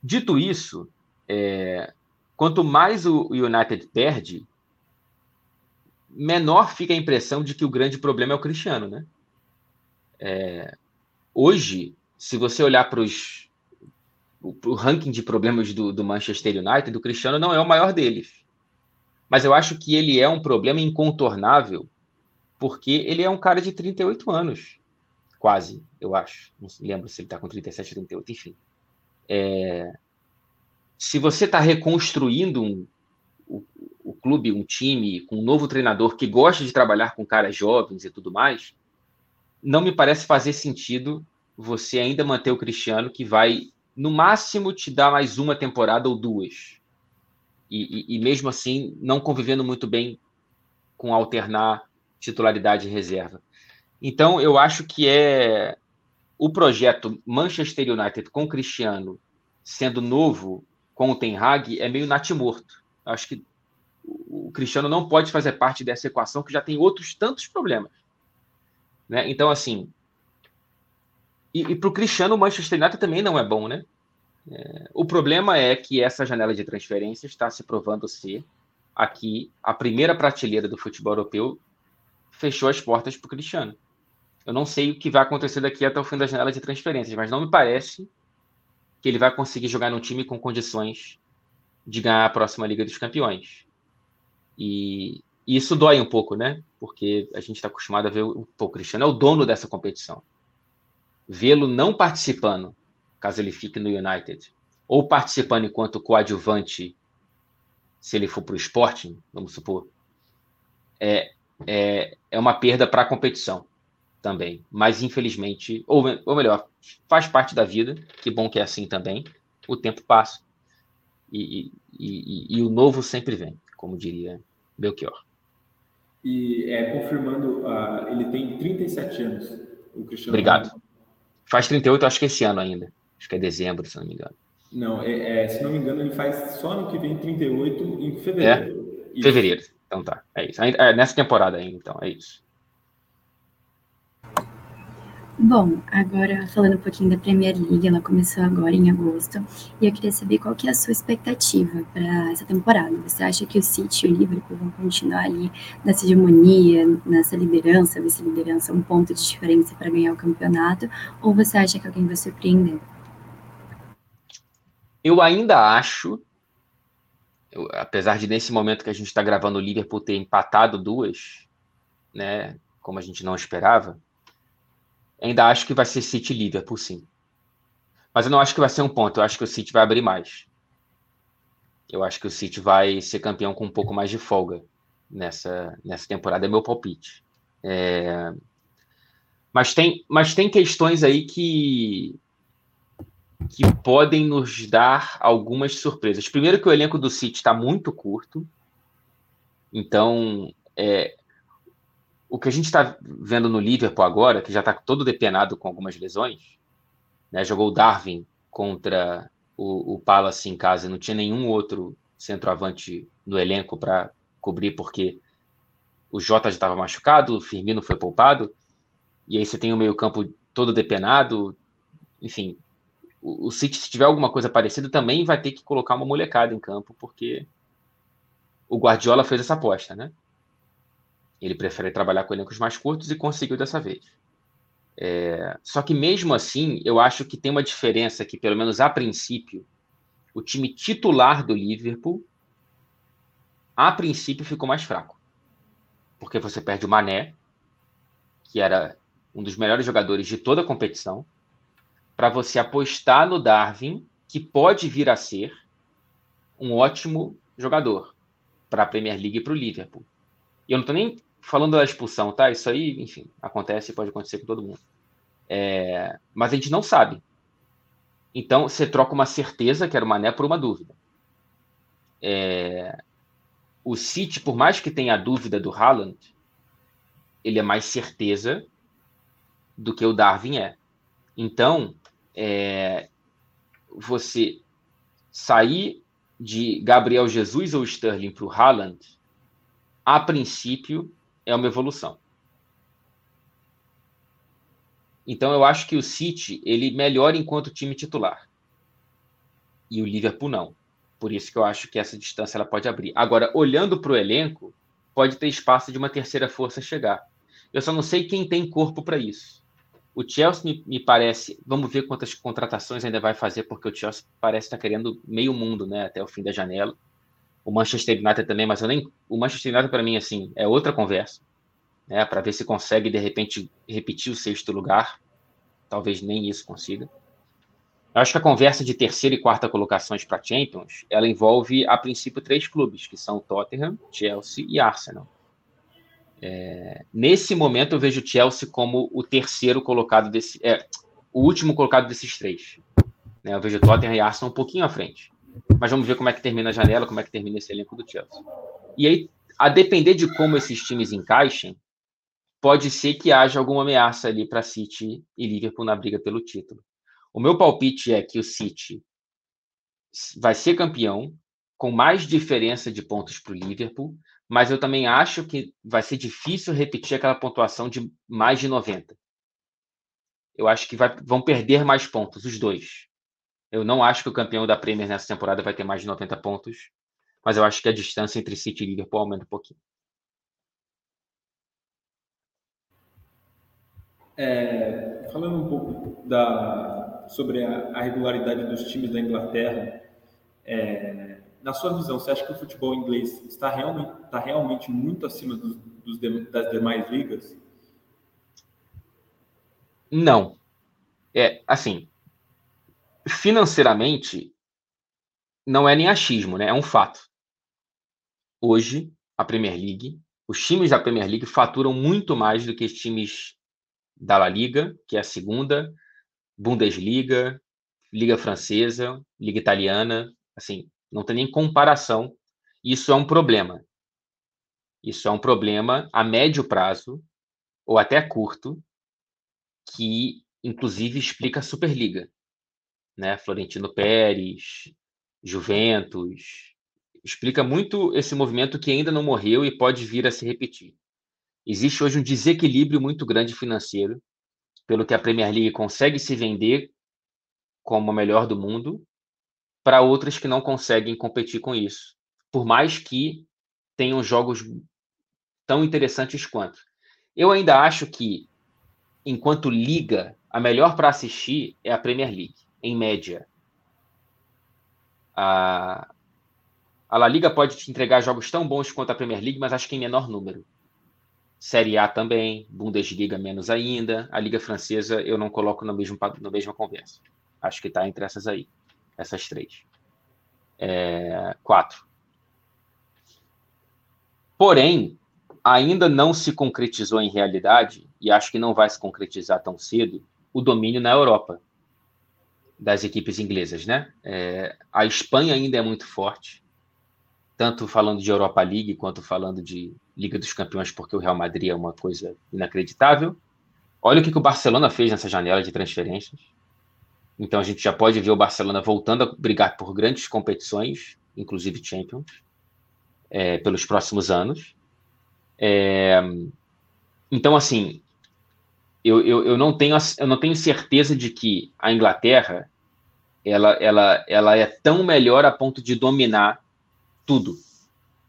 Dito isso, é, quanto mais o United perde, menor fica a impressão de que o grande problema é o Cristiano, né? É, hoje, se você olhar para o ranking de problemas do, do Manchester United, o Cristiano não é o maior deles. Mas eu acho que ele é um problema incontornável, porque ele é um cara de 38 anos quase, eu acho. Não lembro se ele está com 37, 38, enfim. É, se você está reconstruindo um, o, o, clube, um time, com um novo treinador que gosta de trabalhar com caras jovens e tudo mais, não me parece fazer sentido você ainda manter o Cristiano, que vai, no máximo, te dar mais uma temporada ou duas. E, e, e mesmo assim, não convivendo muito bem com alternar titularidade e reserva. Então, eu acho que é o projeto Manchester United com Cristiano sendo novo com o Ten Hag é meio natimorto. Acho que o Cristiano não pode fazer parte dessa equação que já tem outros tantos problemas. Né? Então, assim. E, e para o Cristiano, o Manchester United também não é bom, né? É, o problema é que essa janela de transferência está se provando ser aqui a primeira prateleira do futebol europeu fechou as portas para o Cristiano. Eu não sei o que vai acontecer daqui até o fim da janela de transferências, mas não me parece que ele vai conseguir jogar num time com condições de ganhar a próxima Liga dos Campeões. E, e isso dói um pouco, né? Porque a gente está acostumado a ver o, o Cristiano é o dono dessa competição. Vê-lo não participando, caso ele fique no United, ou participando enquanto coadjuvante, se ele for para o Sporting, vamos supor, é, é, é uma perda para a competição também. Mas infelizmente, ou, ou melhor, faz parte da vida, que bom que é assim também. O tempo passa e, e, e, e o novo sempre vem, como diria Belchior. E é, confirmando, uh, ele tem 37 anos, o Cristiano Obrigado. Ronaldo. Faz 38, acho que esse ano ainda. Acho que é dezembro, se não me engano. Não, é, é, se não me engano, ele faz só ano que vem 38 em fevereiro. É? Fevereiro. Então tá, é isso. É nessa temporada ainda, então, é isso. Bom, agora falando um pouquinho da Premier League, ela começou agora em agosto, e eu queria saber qual que é a sua expectativa para essa temporada. Você acha que o City e o Liverpool vão continuar ali nessa hegemonia, nessa liderança, vice-liderança, um ponto de diferença para ganhar o campeonato, ou você acha que alguém vai surpreender? Eu ainda acho, eu, apesar de nesse momento que a gente está gravando o Liverpool ter empatado duas, né, como a gente não esperava, Ainda acho que vai ser City Liverpool, sim. Mas eu não acho que vai ser um ponto. Eu acho que o City vai abrir mais. Eu acho que o City vai ser campeão com um pouco mais de folga nessa, nessa temporada. É meu palpite. É... Mas, tem, mas tem questões aí que, que podem nos dar algumas surpresas. Primeiro que o elenco do City está muito curto. Então, é, o que a gente está vendo no Liverpool agora, que já está todo depenado com algumas lesões, né? jogou o Darwin contra o, o Palace em casa, não tinha nenhum outro centroavante no elenco para cobrir, porque o Jota já estava machucado, o Firmino foi poupado, e aí você tem o meio-campo todo depenado. Enfim, o, o City, se tiver alguma coisa parecida, também vai ter que colocar uma molecada em campo, porque o Guardiola fez essa aposta, né? Ele prefere trabalhar com elencos mais curtos e conseguiu dessa vez. É, só que mesmo assim, eu acho que tem uma diferença que, pelo menos a princípio, o time titular do Liverpool, a princípio, ficou mais fraco. Porque você perde o Mané, que era um dos melhores jogadores de toda a competição, para você apostar no Darwin, que pode vir a ser um ótimo jogador para a Premier League e para o Liverpool. E eu não estou nem falando da expulsão, tá? Isso aí, enfim, acontece, pode acontecer com todo mundo. É, mas a gente não sabe. Então, você troca uma certeza, que era o Mané, por uma dúvida. É, o City, por mais que tenha a dúvida do Haaland, ele é mais certeza do que o Darwin é. Então, é, você sair de Gabriel Jesus ou Sterling para o Haaland, a princípio, é uma evolução. Então eu acho que o City ele melhora enquanto time titular e o Liverpool não. Por isso que eu acho que essa distância ela pode abrir. Agora olhando para o elenco pode ter espaço de uma terceira força chegar. Eu só não sei quem tem corpo para isso. O Chelsea me, me, parece, vamos ver quantas contratações ainda vai fazer, porque o Chelsea parece estar querendo meio mundo, né, até o fim da janela o Manchester United também, mas eu nem o Manchester United para mim assim é outra conversa, né, para ver se consegue de repente repetir o sexto lugar. Talvez nem isso consiga. Eu acho que a conversa de terceira e quarta colocações para Champions, ela envolve a princípio três clubes, que são Tottenham, Chelsea e Arsenal. É, nesse momento eu vejo o Chelsea como o terceiro colocado desse, é, o último colocado desses três. Né, eu vejo Tottenham e Arsenal um pouquinho à frente. Mas vamos ver como é que termina a janela, como é que termina esse elenco do Chelsea. E aí, a depender de como esses times encaixem, pode ser que haja alguma ameaça ali para City e Liverpool na briga pelo título. O meu palpite é que o City vai ser campeão com mais diferença de pontos para o Liverpool, mas eu também acho que vai ser difícil repetir aquela pontuação de mais de 90. Eu acho que vai, vão perder mais pontos, os dois. Eu não acho que o campeão da Premier nessa temporada vai ter mais de 90 pontos, mas eu acho que a distância entre City e Liverpool aumenta um pouquinho. É, falando um pouco da, sobre a, a, regularidade dos times da Inglaterra, é, na sua visão, você acha que o futebol inglês está realmente, está realmente muito acima dos, dos, das demais ligas? Não. É, assim, financeiramente, não é nem achismo, né? É um fato. Hoje, a Premier League, os times da Premier League faturam muito mais do que os times da La Liga, que é a segunda, Bundesliga, Liga Francesa, Liga Italiana, assim, não tem nem comparação. Isso é um problema. Isso é um problema a médio prazo ou até curto, que inclusive explica a Superliga né? Florentino Pérez, Juventus. Explica muito esse movimento que ainda não morreu e pode vir a se repetir. Existe hoje um desequilíbrio muito grande financeiro pelo que a Premier League consegue se vender como a melhor do mundo, para outras que não conseguem competir com isso. Por mais que tenham jogos tão interessantes quanto. Eu ainda acho que, enquanto liga, a melhor para assistir é a Premier League, em média. A, a La Liga pode te entregar jogos tão bons quanto a Premier League, mas acho que em menor número. Série A também, Bundesliga menos ainda. A Liga Francesa eu não coloco no mesmo, na mesma conversa. Acho que está entre essas aí, essas três. É, quatro. Porém, ainda não se concretizou em realidade, e acho que não vai se concretizar tão cedo, o domínio na Europa das equipes inglesas, né? É, a Espanha ainda é muito forte, tanto falando de Europa League quanto falando de Liga dos Campeões, porque o Real Madrid é uma coisa inacreditável. Olha o que, que o Barcelona fez nessa janela de transferências. Então a gente já pode ver o Barcelona voltando a brigar por grandes competições, inclusive Champions, é, pelos próximos anos. É, então, assim, eu, eu, eu, não tenho, eu não tenho certeza de que a Inglaterra ela, ela, ela é tão melhor a ponto de dominar tudo.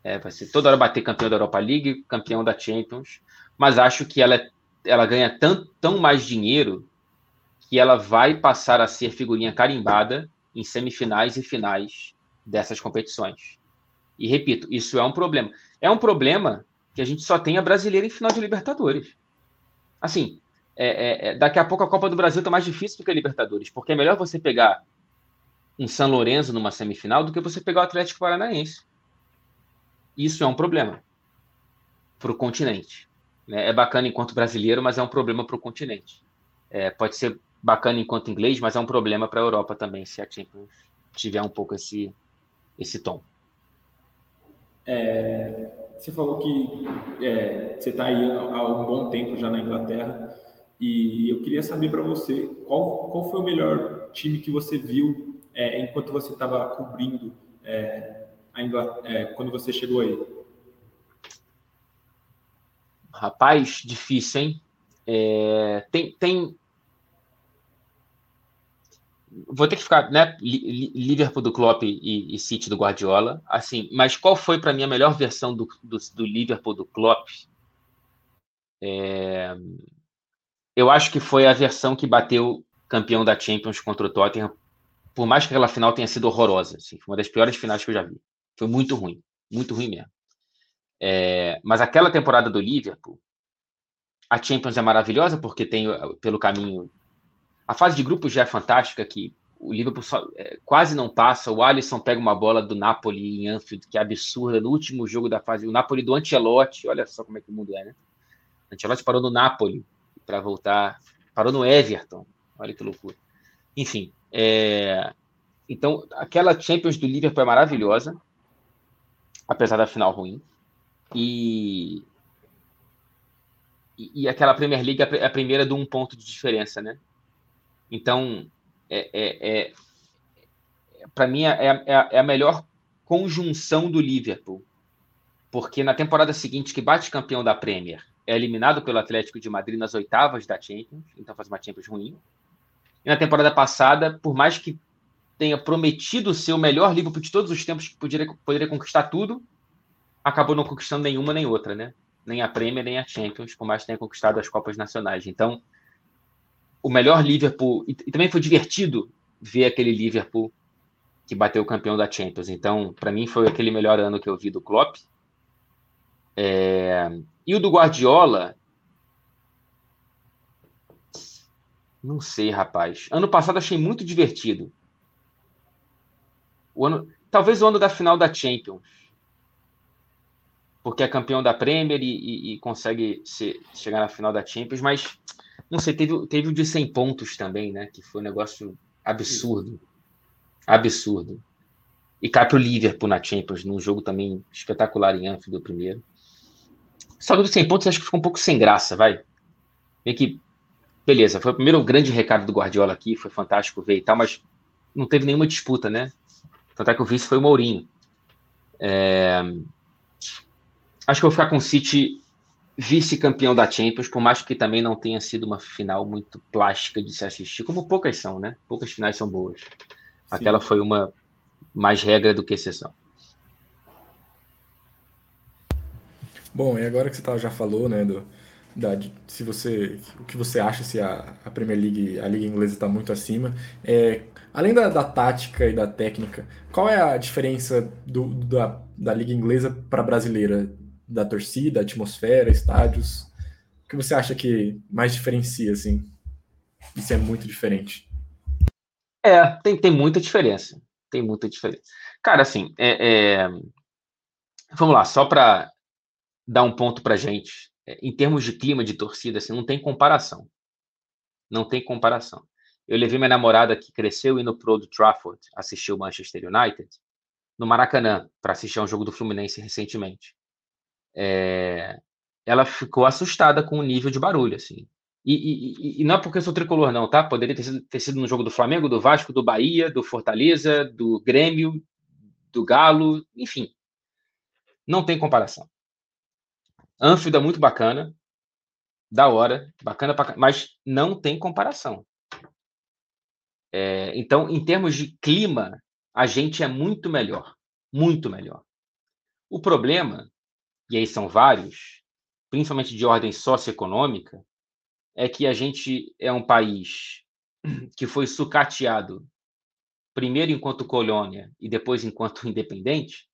É, vai ser toda hora bater campeão da Europa League, campeão da Champions, mas acho que ela, ela ganha tão, tão mais dinheiro que ela vai passar a ser figurinha carimbada em semifinais e finais dessas competições. E repito, isso é um problema. É um problema que a gente só tem a brasileira em final de Libertadores. Assim, é, é, é daqui a pouco a Copa do Brasil está mais difícil do que a Libertadores, porque é melhor você pegar um São Lourenço numa semifinal do que você pegar o Atlético Paranaense. Isso é um problema para o continente. Né? É bacana enquanto brasileiro, mas é um problema para o continente. É, pode ser bacana enquanto inglês, mas é um problema para a Europa também, se a Champions tiver um pouco esse, esse tom. É, você falou que é, você está aí há um bom tempo já na Inglaterra e eu queria saber para você qual, qual foi o melhor time que você viu é, enquanto você estava cobrindo é, é, quando você chegou aí. Rapaz, difícil, hein? É, tem, tem, vou ter que ficar, né? Liverpool do Klopp e, e City do Guardiola, assim. Mas qual foi para mim a melhor versão do, do, do Liverpool do Klopp? É, eu acho que foi a versão que bateu campeão da Champions contra o Tottenham. Por mais que aquela final tenha sido horrorosa, assim, foi uma das piores finais que eu já vi. Foi muito ruim, muito ruim mesmo. É, mas aquela temporada do Liverpool, a Champions é maravilhosa porque tem pelo caminho a fase de grupos já é fantástica, que o Liverpool só, é, quase não passa. O Alisson pega uma bola do Napoli em Anfield, que é absurda, no último jogo da fase. O Napoli do Ancelotti, olha só como é que o mundo é, né? O Ancelotti parou no Napoli para voltar, parou no Everton, olha que loucura. Enfim, é, então aquela Champions do Liverpool é maravilhosa, apesar da final ruim. E, e, aquela Premier League é a primeira de um ponto de diferença, né? Então, é, é, é para mim, é, é, é, a melhor conjunção do Liverpool. Porque na temporada seguinte, que bate campeão da Premier, é eliminado pelo Atlético de Madrid nas oitavas da Champions, então faz uma Champions ruim. E na temporada passada, por mais que tenha prometido ser o melhor Liverpool de todos os tempos, que poderia, poderia conquistar tudo, acabou não conquistando nenhuma nem outra, né? Nem a Premier, nem a Champions, por mais que tenha conquistado as Copas Nacionais. Então, o melhor Liverpool. E, também foi divertido ver aquele Liverpool que bateu o campeão da Champions. Então, para mim, foi aquele melhor ano que eu vi do Klopp. É... E o do Guardiola. Não sei, rapaz. Ano passado achei muito divertido. O ano... Talvez o ano da final da Champions. Porque é campeão da Premier e, e, e consegue ser, chegar na final da Champions, mas não sei, teve, teve o de 100 pontos também, né? Que foi um negócio absurdo. Absurdo. E cai pro Liverpool na Champions, num jogo também espetacular em Anfield, o primeiro. Só do 100 pontos acho que ficou um pouco sem graça, vai. Meio que, beleza, foi o primeiro grande recado do Guardiola aqui, foi fantástico ver e tal, mas não teve nenhuma disputa, né? Tanto é que o vice foi o Mourinho. É... Acho que eu vou ficar com o City vice-campeão da Champions, por mais que também não tenha sido uma final muito plástica de se assistir, como poucas são, né? Poucas finais são boas. Aquela Sim. foi uma mais regra do que exceção. Bom, e agora que você tá, já falou, né, do, da, se você, o que você acha se a, a Premier League, a liga inglesa está muito acima, é, além da, da, tática e da técnica, qual é a diferença do, da, da liga inglesa para a brasileira, da torcida, atmosfera, estádios? O que você acha que mais diferencia, assim? Isso é muito diferente. É, tem, tem muita diferença. Tem muita diferença. Cara, assim, é, é... vamos lá, só para dar um ponto para gente. É, em termos de clima de torcida, assim, não tem comparação. Não tem comparação. Eu levei minha namorada que cresceu indo pro Old Trafford assistir o Manchester United no Maracanã para assistir um jogo do Fluminense recentemente. É... Ela ficou assustada com o nível de barulho, assim. E, e, e, não é porque eu sou tricolor, não, tá? Poderia ter sido, ter sido no jogo do Flamengo, do Vasco, do Bahia, do Fortaleza, do Grêmio, do Galo, enfim. Não tem comparação. Anfield é muito bacana, da hora, bacana, pra, mas não tem comparação. É, então, em termos de clima, a gente é muito melhor, muito melhor. O problema, e aí são vários, principalmente de ordem socioeconômica, é que a gente é um país *clears throat* que foi sucateado primeiro enquanto colônia e depois enquanto *laughs* independente,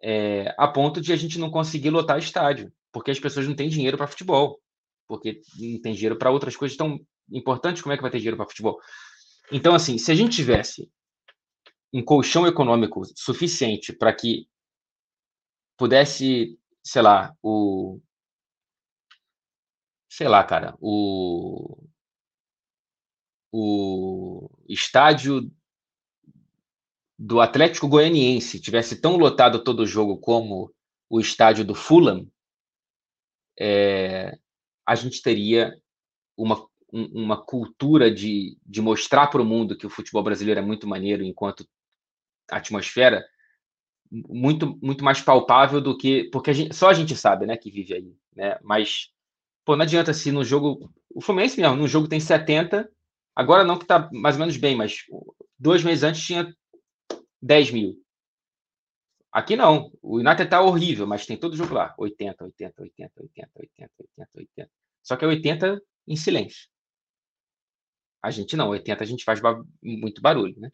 é, a ponto de a gente não conseguir lotar estádio porque as pessoas não têm dinheiro para futebol, porque não tem dinheiro para outras coisas tão importantes, como é que vai ter dinheiro para futebol? Então, assim, se a gente tivesse um colchão econômico suficiente para que pudesse, sei lá, o. Sei lá, cara, o. O estádio do Atlético Goianiense tivesse tão lotado todo o jogo como o estádio do Fulham, é, a gente teria uma, uma cultura de, de mostrar para o mundo que o futebol brasileiro é muito maneiro enquanto atmosfera muito muito mais palpável do que porque a gente, só a gente sabe né que vive aí né mas pô não adianta se no jogo o Fluminense mesmo no jogo tem 70 agora não que tá mais ou menos bem mas dois meses antes tinha 10 mil Aqui não. O United tá horrível, mas tem todo jogo lá. 80, 80, 80, 80, 80, 80, 80. Só que é 80 em silêncio. A gente não. 80 a gente faz muito barulho, né?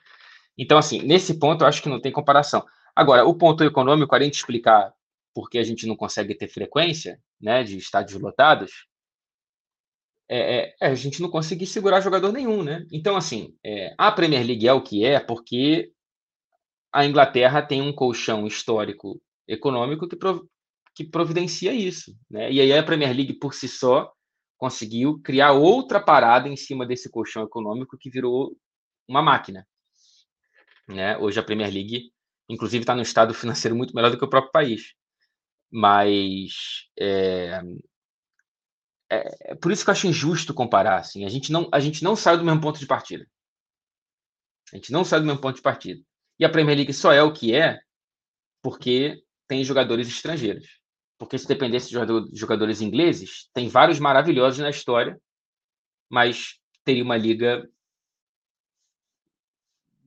Então, assim, nesse ponto eu acho que não tem comparação. Agora, o ponto econômico, além de explicar por que a gente não consegue ter frequência, né, de estádios lotados, é, é, é a gente não conseguir segurar jogador nenhum, né? Então, assim, é, a Premier League é o que é porque a Inglaterra tem um colchão histórico econômico que, prov que providencia isso. Né? E aí a Premier League, por si só, conseguiu criar outra parada em cima desse colchão econômico que virou uma máquina. Né? Hoje a Premier League, inclusive, está num estado financeiro muito melhor do que o próprio país. Mas é, é, é, por isso que eu acho injusto comparar. Assim. A, gente não, a gente não sai do mesmo ponto de partida. A gente não sai do mesmo ponto de partida. E a Premier League só é o que é porque tem jogadores estrangeiros. Porque se dependesse de jogadores ingleses, tem vários maravilhosos na história, mas teria uma liga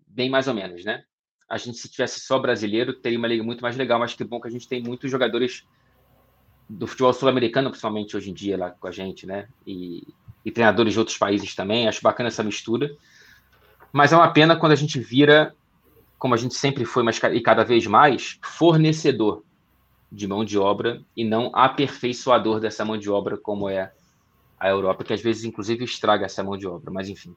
bem mais ou menos, né? A gente, se tivesse só brasileiro, teria uma liga muito mais legal, mas que bom que a gente tem muitos jogadores do futebol sul-americano, principalmente hoje em dia, lá com a gente, né? E, e treinadores de outros países também. Acho bacana essa mistura. Mas é uma pena quando a gente vira como a gente sempre foi, mas e cada vez mais, fornecedor de mão de obra e não aperfeiçoador dessa mão de obra, como é a Europa, que às vezes, inclusive, estraga essa mão de obra. Mas, enfim,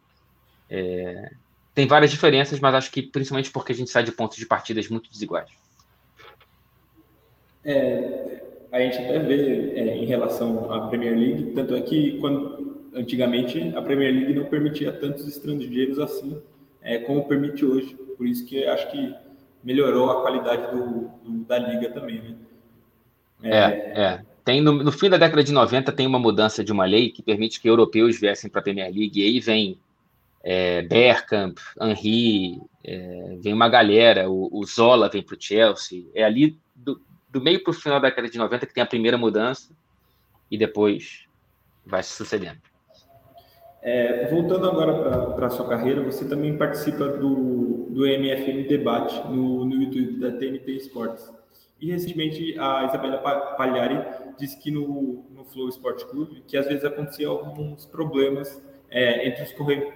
é... tem várias diferenças, mas acho que principalmente porque a gente sai de pontos de partidas muito desiguais. É, a gente até vê é, em relação à Premier League, tanto é que quando, antigamente a Premier League não permitia tantos estrangeiros assim é, como permite hoje. Por isso que acho que melhorou a qualidade do, do da liga também, né? É, é. é. Tem no, no, fim da década de 90 tem uma mudança de uma lei que permite que europeus viessem para a Premier League e aí vem é, Bergkamp, Henry, é, vem uma galera, o, o Zola vem para o Chelsea. É ali do, do meio para o final da década de 90 que tem a primeira mudança. e depois vai se sucedendo. É, voltando agora para a sua carreira, você também participa do, do MFM Debate no, no YouTube da TNT Esportes. E recentemente a Isabela Pagliari disse que no, no Flow Esporte Clube que às vezes acontecia alguns problemas é, entre os corre,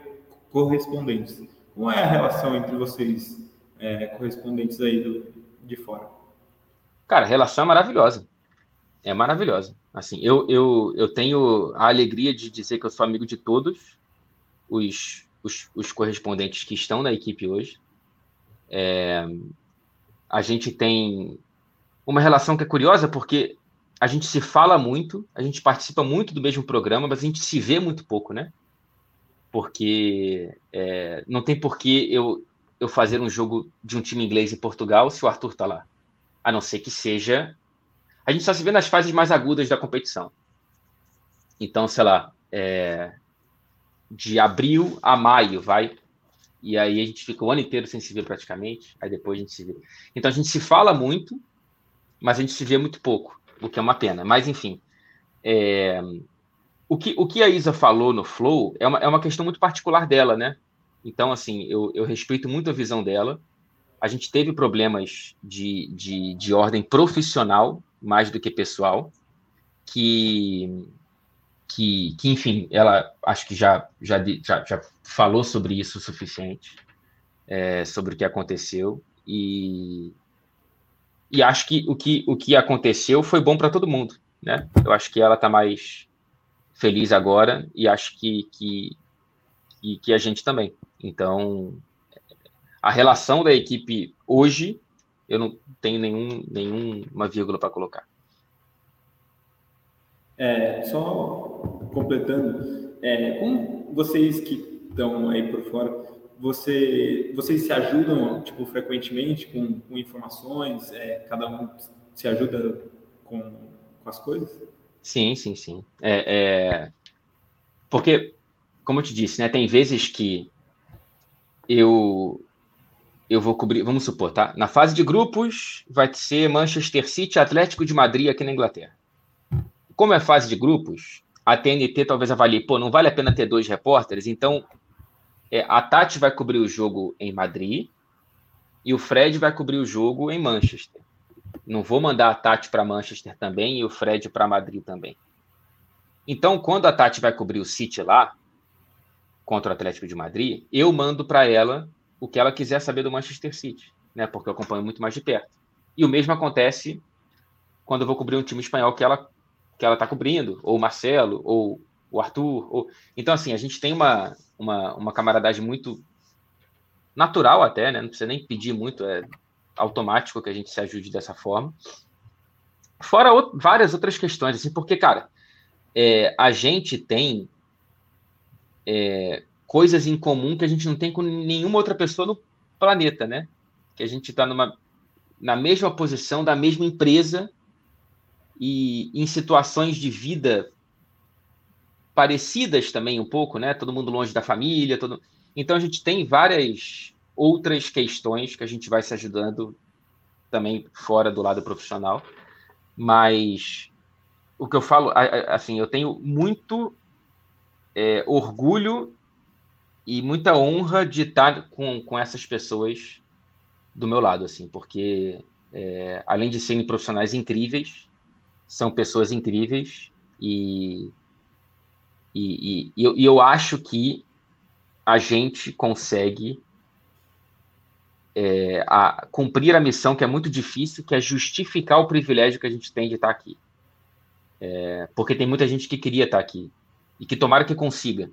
correspondentes. Como é a relação entre vocês, é, correspondentes aí do, de fora? Cara, relação é maravilhosa. É maravilhosa. Assim, eu, eu, eu tenho a alegria de dizer que eu sou amigo de todos os, os, os correspondentes que estão na equipe hoje. É, a gente tem uma relação que é curiosa porque a gente se fala muito, a gente participa muito do mesmo programa, mas a gente se vê muito pouco, né? Porque é, não tem por que eu, eu fazer um jogo de um time inglês em Portugal se o Arthur tá lá. A não ser que seja. A gente só se vê nas fases mais agudas da competição. Então, sei lá, é, de abril a maio, vai. E aí a gente fica o ano inteiro sem se ver praticamente. Aí depois a gente se vê. Então a gente se fala muito, mas a gente se vê muito pouco, o que é uma pena. Mas, enfim, é... o, que, o que a Isa falou no Flow é uma, é uma questão muito particular dela, né? Então, assim, eu, eu respeito muito a visão dela. A gente teve problemas de, de, de ordem profissional, mais do que pessoal, que, que, que enfim, ela acho que já, já, já, já falou sobre isso o suficiente, é, sobre o que aconteceu. E, e acho que o que, o que aconteceu foi bom para todo mundo, né? Eu acho que ela está mais feliz agora e acho que, que, que, que a gente também. Então, a relação da equipe hoje, eu não tenho nenhum, nenhuma vírgula para colocar. É, só completando, é, como vocês que estão aí por fora, você, vocês se ajudam, tipo, frequentemente com, com informações? É, cada um se ajuda com, com, as coisas? Sim, sim, sim. É, é, Porque, como eu te disse, né, tem vezes que eu eu vou cobrir, vamos supor, tá? Na fase de grupos vai ser Manchester City, Atlético de Madrid aqui na Inglaterra. Como é fase de grupos, a TNT talvez avalie, pô, não vale a pena ter dois repórteres, então é, a Tati vai cobrir o jogo em Madrid e o Fred vai cobrir o jogo em Manchester. Não vou mandar a Tati para Manchester também e o Fred para Madrid também. Então, quando a Tati vai cobrir o City lá, contra o Atlético de Madrid, eu mando para ela o que ela quiser saber do Manchester City, né? Porque eu acompanho muito mais de perto. E o mesmo acontece quando eu vou cobrir um time espanhol que ela que ela está cobrindo, ou o Marcelo, ou o Arthur. Ou... Então, assim, a gente tem uma, uma, uma camaradagem muito natural até, né? Não precisa nem pedir muito, é automático que a gente se ajude dessa forma. Fora várias outras questões, assim, porque, cara, é, a gente tem é, coisas em comum que a gente não tem com nenhuma outra pessoa no planeta, né? Que a gente está na mesma posição da mesma empresa e em situações de vida parecidas também um pouco, né? Todo mundo longe da família, todo... Então a gente tem várias outras questões que a gente vai se ajudando também fora do lado profissional, mas o que eu falo, assim, eu tenho muito é, orgulho e muita honra de estar com, com essas pessoas do meu lado, assim, porque é, além de serem profissionais incríveis, são pessoas incríveis e e, e, e eu acho que a gente consegue é, a, cumprir a missão que é muito difícil, que é justificar o privilégio que a gente tem de estar aqui. É, porque tem muita gente que queria estar aqui e que tomara que consiga,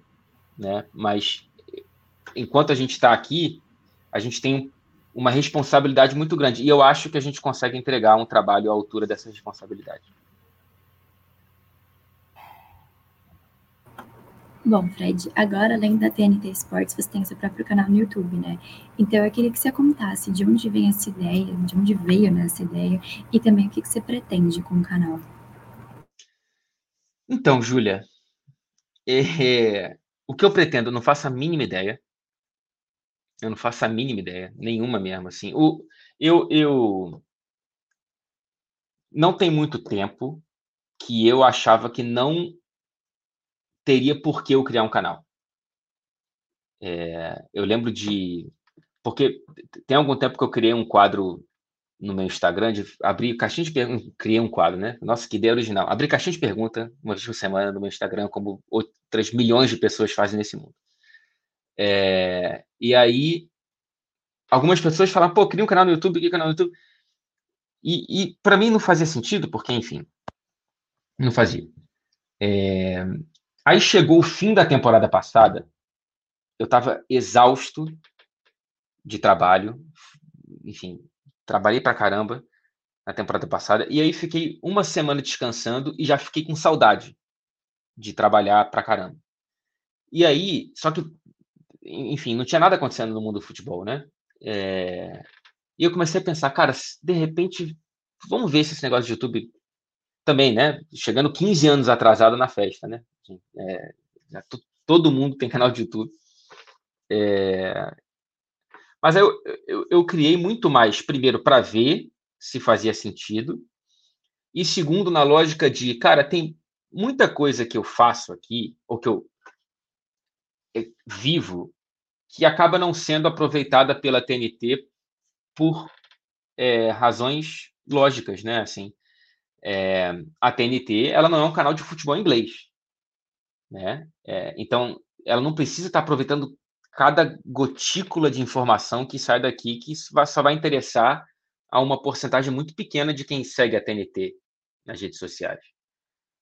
né? Mas enquanto a gente está aqui, a gente tem uma responsabilidade muito grande e eu acho que a gente consegue entregar um trabalho à altura dessa responsabilidade. Bom, Fred, agora além da TNT Sports, você tem seu próprio canal no YouTube, né? Então eu queria que você contasse de onde vem essa ideia, de onde veio né, essa ideia e também o que, que você pretende com o canal. Então, Júlia, é, o que eu pretendo, eu não faço a mínima ideia. Eu não faço a mínima ideia, nenhuma mesmo, assim. O, eu, eu não tem muito tempo que eu achava que não teria por que eu criar um canal. É, eu lembro de. Porque tem algum tempo que eu criei um quadro no meu Instagram de abrir caixinha de perguntas. Criei um quadro, né? Nossa, que ideia original. Abrir caixinha de pergunta uma vez por semana no meu Instagram, como outras milhões de pessoas fazem nesse mundo. É, e aí, algumas pessoas falam, pô, cria um canal no YouTube, cria um canal no YouTube. E, e para mim não fazia sentido, porque, enfim, não fazia. É, aí chegou o fim da temporada passada, eu estava exausto de trabalho, enfim, trabalhei pra caramba na temporada passada, e aí fiquei uma semana descansando e já fiquei com saudade de trabalhar pra caramba. E aí, só que, enfim, não tinha nada acontecendo no mundo do futebol, né? É... E eu comecei a pensar, cara, de repente, vamos ver se esse negócio de YouTube também, né? Chegando 15 anos atrasado na festa, né? É, todo mundo tem canal de YouTube. É, mas eu, eu, eu criei muito mais, primeiro, para ver se fazia sentido, e segundo, na lógica de, cara, tem muita coisa que eu faço aqui, ou que eu vivo, que acaba não sendo aproveitada pela TNT por é, razões lógicas, né? Assim, é, a TNT ela não é um canal de futebol inglês, né? É, então, ela não precisa estar aproveitando cada gotícula de informação que sai daqui, que só vai interessar a uma porcentagem muito pequena de quem segue a TNT nas redes sociais.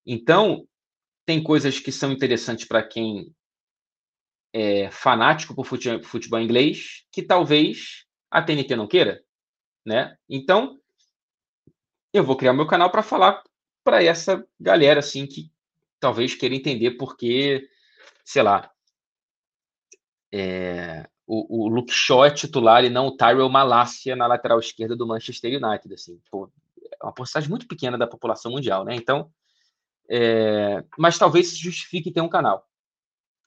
Então, tem coisas que são interessantes para quem é fanático por futebol, futebol inglês, que talvez a TNT não queira, né? Então, eu vou criar meu canal para falar para essa galera assim que talvez queira entender porque, sei lá, é, o, o Luke Shaw é titular e não o Tyrell Malacia na lateral esquerda do Manchester United. Assim, pô, é uma porcentagem muito pequena da população mundial, né? Então, é, mas talvez se justifique ter um canal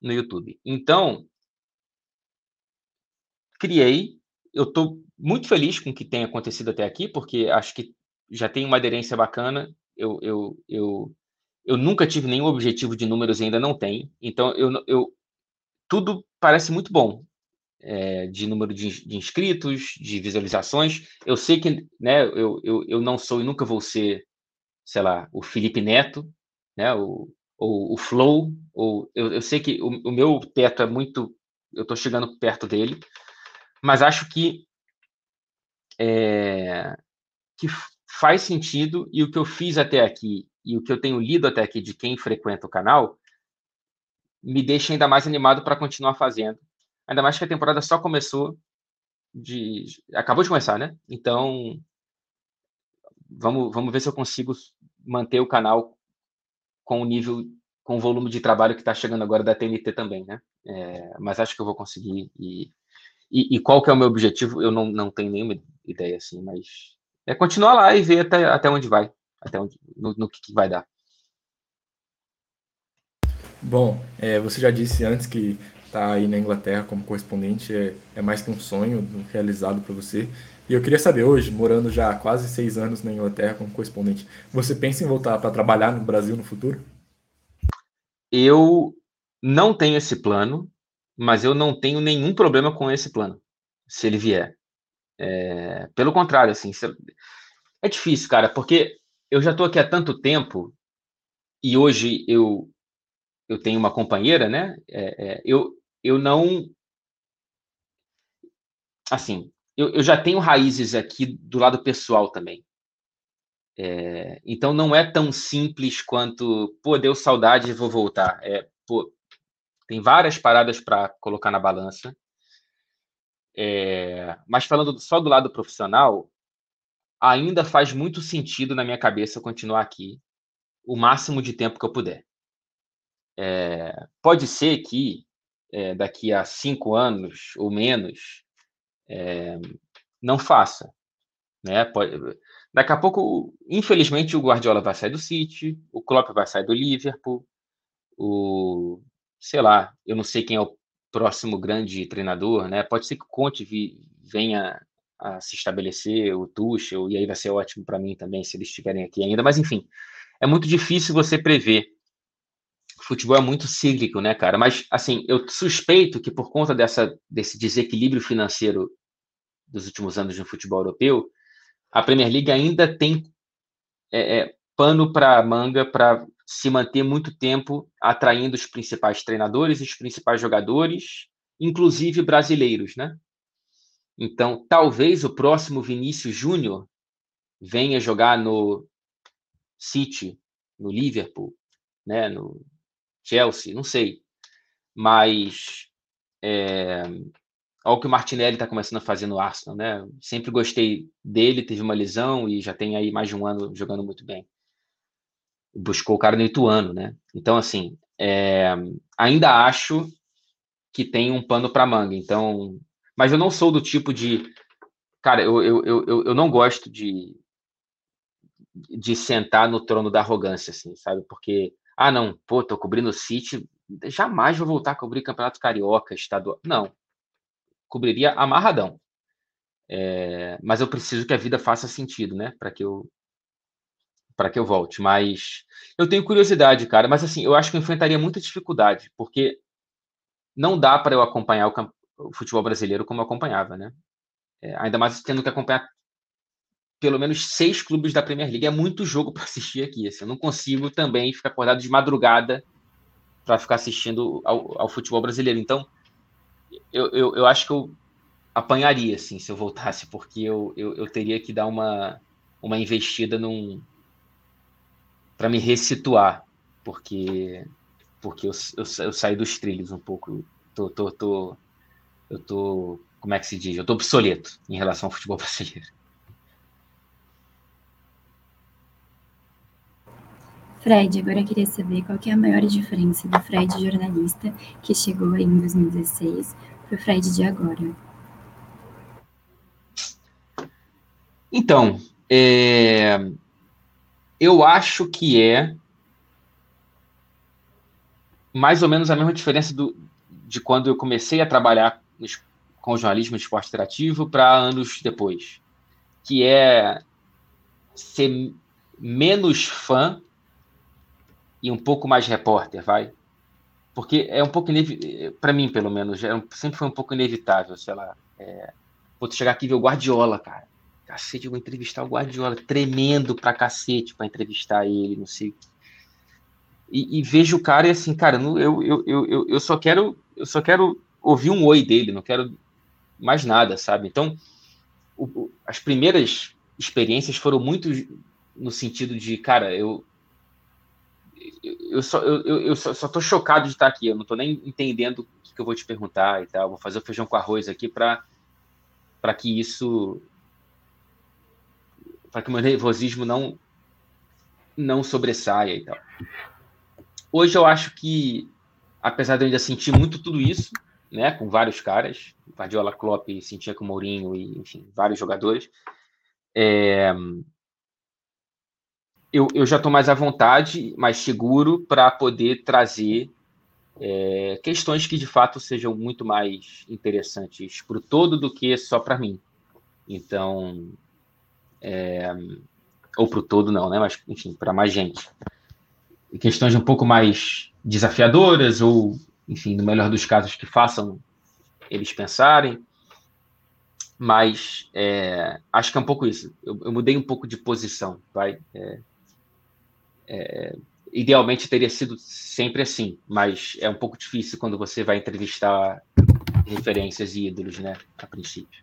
no YouTube. Então, criei. Eu estou muito feliz com o que tem acontecido até aqui, porque acho que já tem uma aderência bacana. Eu, eu, eu, eu nunca tive nenhum objetivo de números e ainda não tenho. Então, eu, eu, tudo parece muito bom. É, de número de, de, inscritos, de visualizações. Eu sei que né, eu, eu, eu não sou e nunca vou ser, sei lá, o Felipe Neto, né, o, ou o Flow, ou eu, eu sei que o, o meu teto é muito. Eu estou chegando perto dele, mas acho que, é, que faz sentido e o que eu fiz até aqui e o que eu tenho lido até aqui de quem frequenta o canal me deixa ainda mais animado para continuar fazendo. Ainda mais que a temporada só começou de acabou de começar, né? Então vamos vamos ver se eu consigo manter o canal com o nível com o volume de trabalho que está chegando agora da TNT também, né? É, mas acho que eu vou conseguir e, e, e, qual que é o meu objetivo? Eu não, não tenho nenhuma ideia assim, mas é continuar lá e ver até, até onde vai, até onde, no, no que, que vai dar. Bom, é, você já disse antes que estar tá aí na Inglaterra como correspondente é, é mais que um sonho realizado para você. E eu queria saber hoje, morando já há quase seis anos na Inglaterra como correspondente, você pensa em voltar para trabalhar no Brasil no futuro? Eu não tenho esse plano, mas eu não tenho nenhum problema com esse plano, se ele vier. É, pelo contrário, assim, é difícil, cara, porque eu já estou aqui há tanto tempo e hoje eu eu tenho uma companheira, né? É, é, eu, eu não. Assim, eu, eu já tenho raízes aqui do lado pessoal também. É, então não é tão simples quanto, pô, deu saudade e vou voltar. É, pô, tem várias paradas para colocar na balança. É, mas falando só do lado profissional, ainda faz muito sentido na minha cabeça continuar aqui o máximo de tempo que eu puder. É, pode ser que é, daqui a cinco anos ou menos é, não faça. Né? Daqui a pouco, infelizmente, o Guardiola vai sair do City, o Klopp vai sair do Liverpool, o sei lá, eu não sei quem é o próximo grande treinador, né? Pode ser que o Conte vi, venha a se estabelecer, o Tuchel, e aí vai ser ótimo para mim também se eles estiverem aqui ainda, mas enfim, é muito difícil você prever. Futebol é muito cíclico, né, cara? Mas, assim, eu suspeito que por conta dessa, desse desequilíbrio financeiro dos últimos anos no futebol europeu, a Premier League ainda tem é, é, pano para manga para se manter muito tempo atraindo os principais treinadores os principais jogadores, inclusive brasileiros, né? Então, talvez o próximo Vinícius Júnior venha jogar no City, no Liverpool, né, no Chelsea, não sei. Mas é, olha o que o Martinelli está começando a fazer no Arsenal, né? Sempre gostei dele, teve uma lesão e já tem aí mais de um ano jogando muito bem. Buscou o cara no Ituano, né? Então, assim, é, ainda acho que tem um pano para manga. Então, mas eu não sou do tipo de. Cara, eu, eu, eu, eu não gosto de, de sentar no trono da arrogância, assim, sabe? Porque, ah, não, pô, tô cobrindo o City, jamais vou voltar a cobrir Campeonato Carioca, estadual. Não. Cobriria amarradão. É, mas eu preciso que a vida faça sentido, né? Para que eu para que eu volte. Mas eu tenho curiosidade, cara. Mas assim, eu acho que eu enfrentaria muita dificuldade, porque não dá para eu acompanhar o, o futebol brasileiro como eu acompanhava, né? É, ainda mais tendo que acompanhar pelo menos seis clubes da Premier League. É muito jogo *laughs* para assistir aqui. Assim, eu não consigo também ficar acordado de madrugada para ficar assistindo ao, ao, futebol brasileiro. Então, eu, eu, eu, acho que eu apanharia, assim, se eu voltasse, porque eu, eu, eu teria que dar uma, uma investida num para me ressituar, porque porque eu, eu, eu, saí dos trilhos um pouco. Tô, tô, tô, eu tô, como é que se diz? Eu tô obsoleto em relação ao futebol *laughs* brasileiro. Fred, agora eu queria saber qual que é a maior diferença do Fred jornalista que chegou aí em 2016 para o Fred de agora. Então, é... eu acho que é mais ou menos a mesma diferença do, de quando eu comecei a trabalhar com jornalismo de esporte interativo para anos depois, que é ser menos fã e um pouco mais repórter, vai? Porque é um pouco para mim, pelo menos, é sempre foi um pouco inevitável, sei lá. É... Vou chegar aqui e ver o Guardiola, cara. Cacete, eu vou entrevistar o Guardiola, tremendo pra cacete pra entrevistar ele, não sei. E, e vejo o cara e assim, cara, eu, eu, eu, eu, só quero eu só quero ouvir um oi dele, não quero mais nada, sabe? Então, o, o, as primeiras experiências foram muito no sentido de, cara, eu eu só eu, eu só, só tô chocado de estar aqui, eu não tô nem entendendo o que, que eu vou te perguntar e tal. Vou fazer o feijão com arroz aqui para que isso para que o meu nervosismo não não sobressaia e tal. Hoje eu acho que apesar de eu ainda sentir muito tudo isso, né, com vários caras, Guardiola, Klopp, sentia com Mourinho e, enfim, vários jogadores, é, eu, eu já estou mais à vontade, mais seguro para poder trazer é, questões que de fato sejam muito mais interessantes para o todo do que só para mim. Então, é, ou para o todo não, né? Mas enfim, para mais gente. Questões um pouco mais desafiadoras ou, enfim, no melhor dos casos, que façam eles pensarem. Mas é, acho que é um pouco isso. Eu, eu mudei um pouco de posição, vai. É, idealmente teria sido sempre assim, mas é um pouco difícil quando você vai entrevistar referências e ídolos, né, a princípio.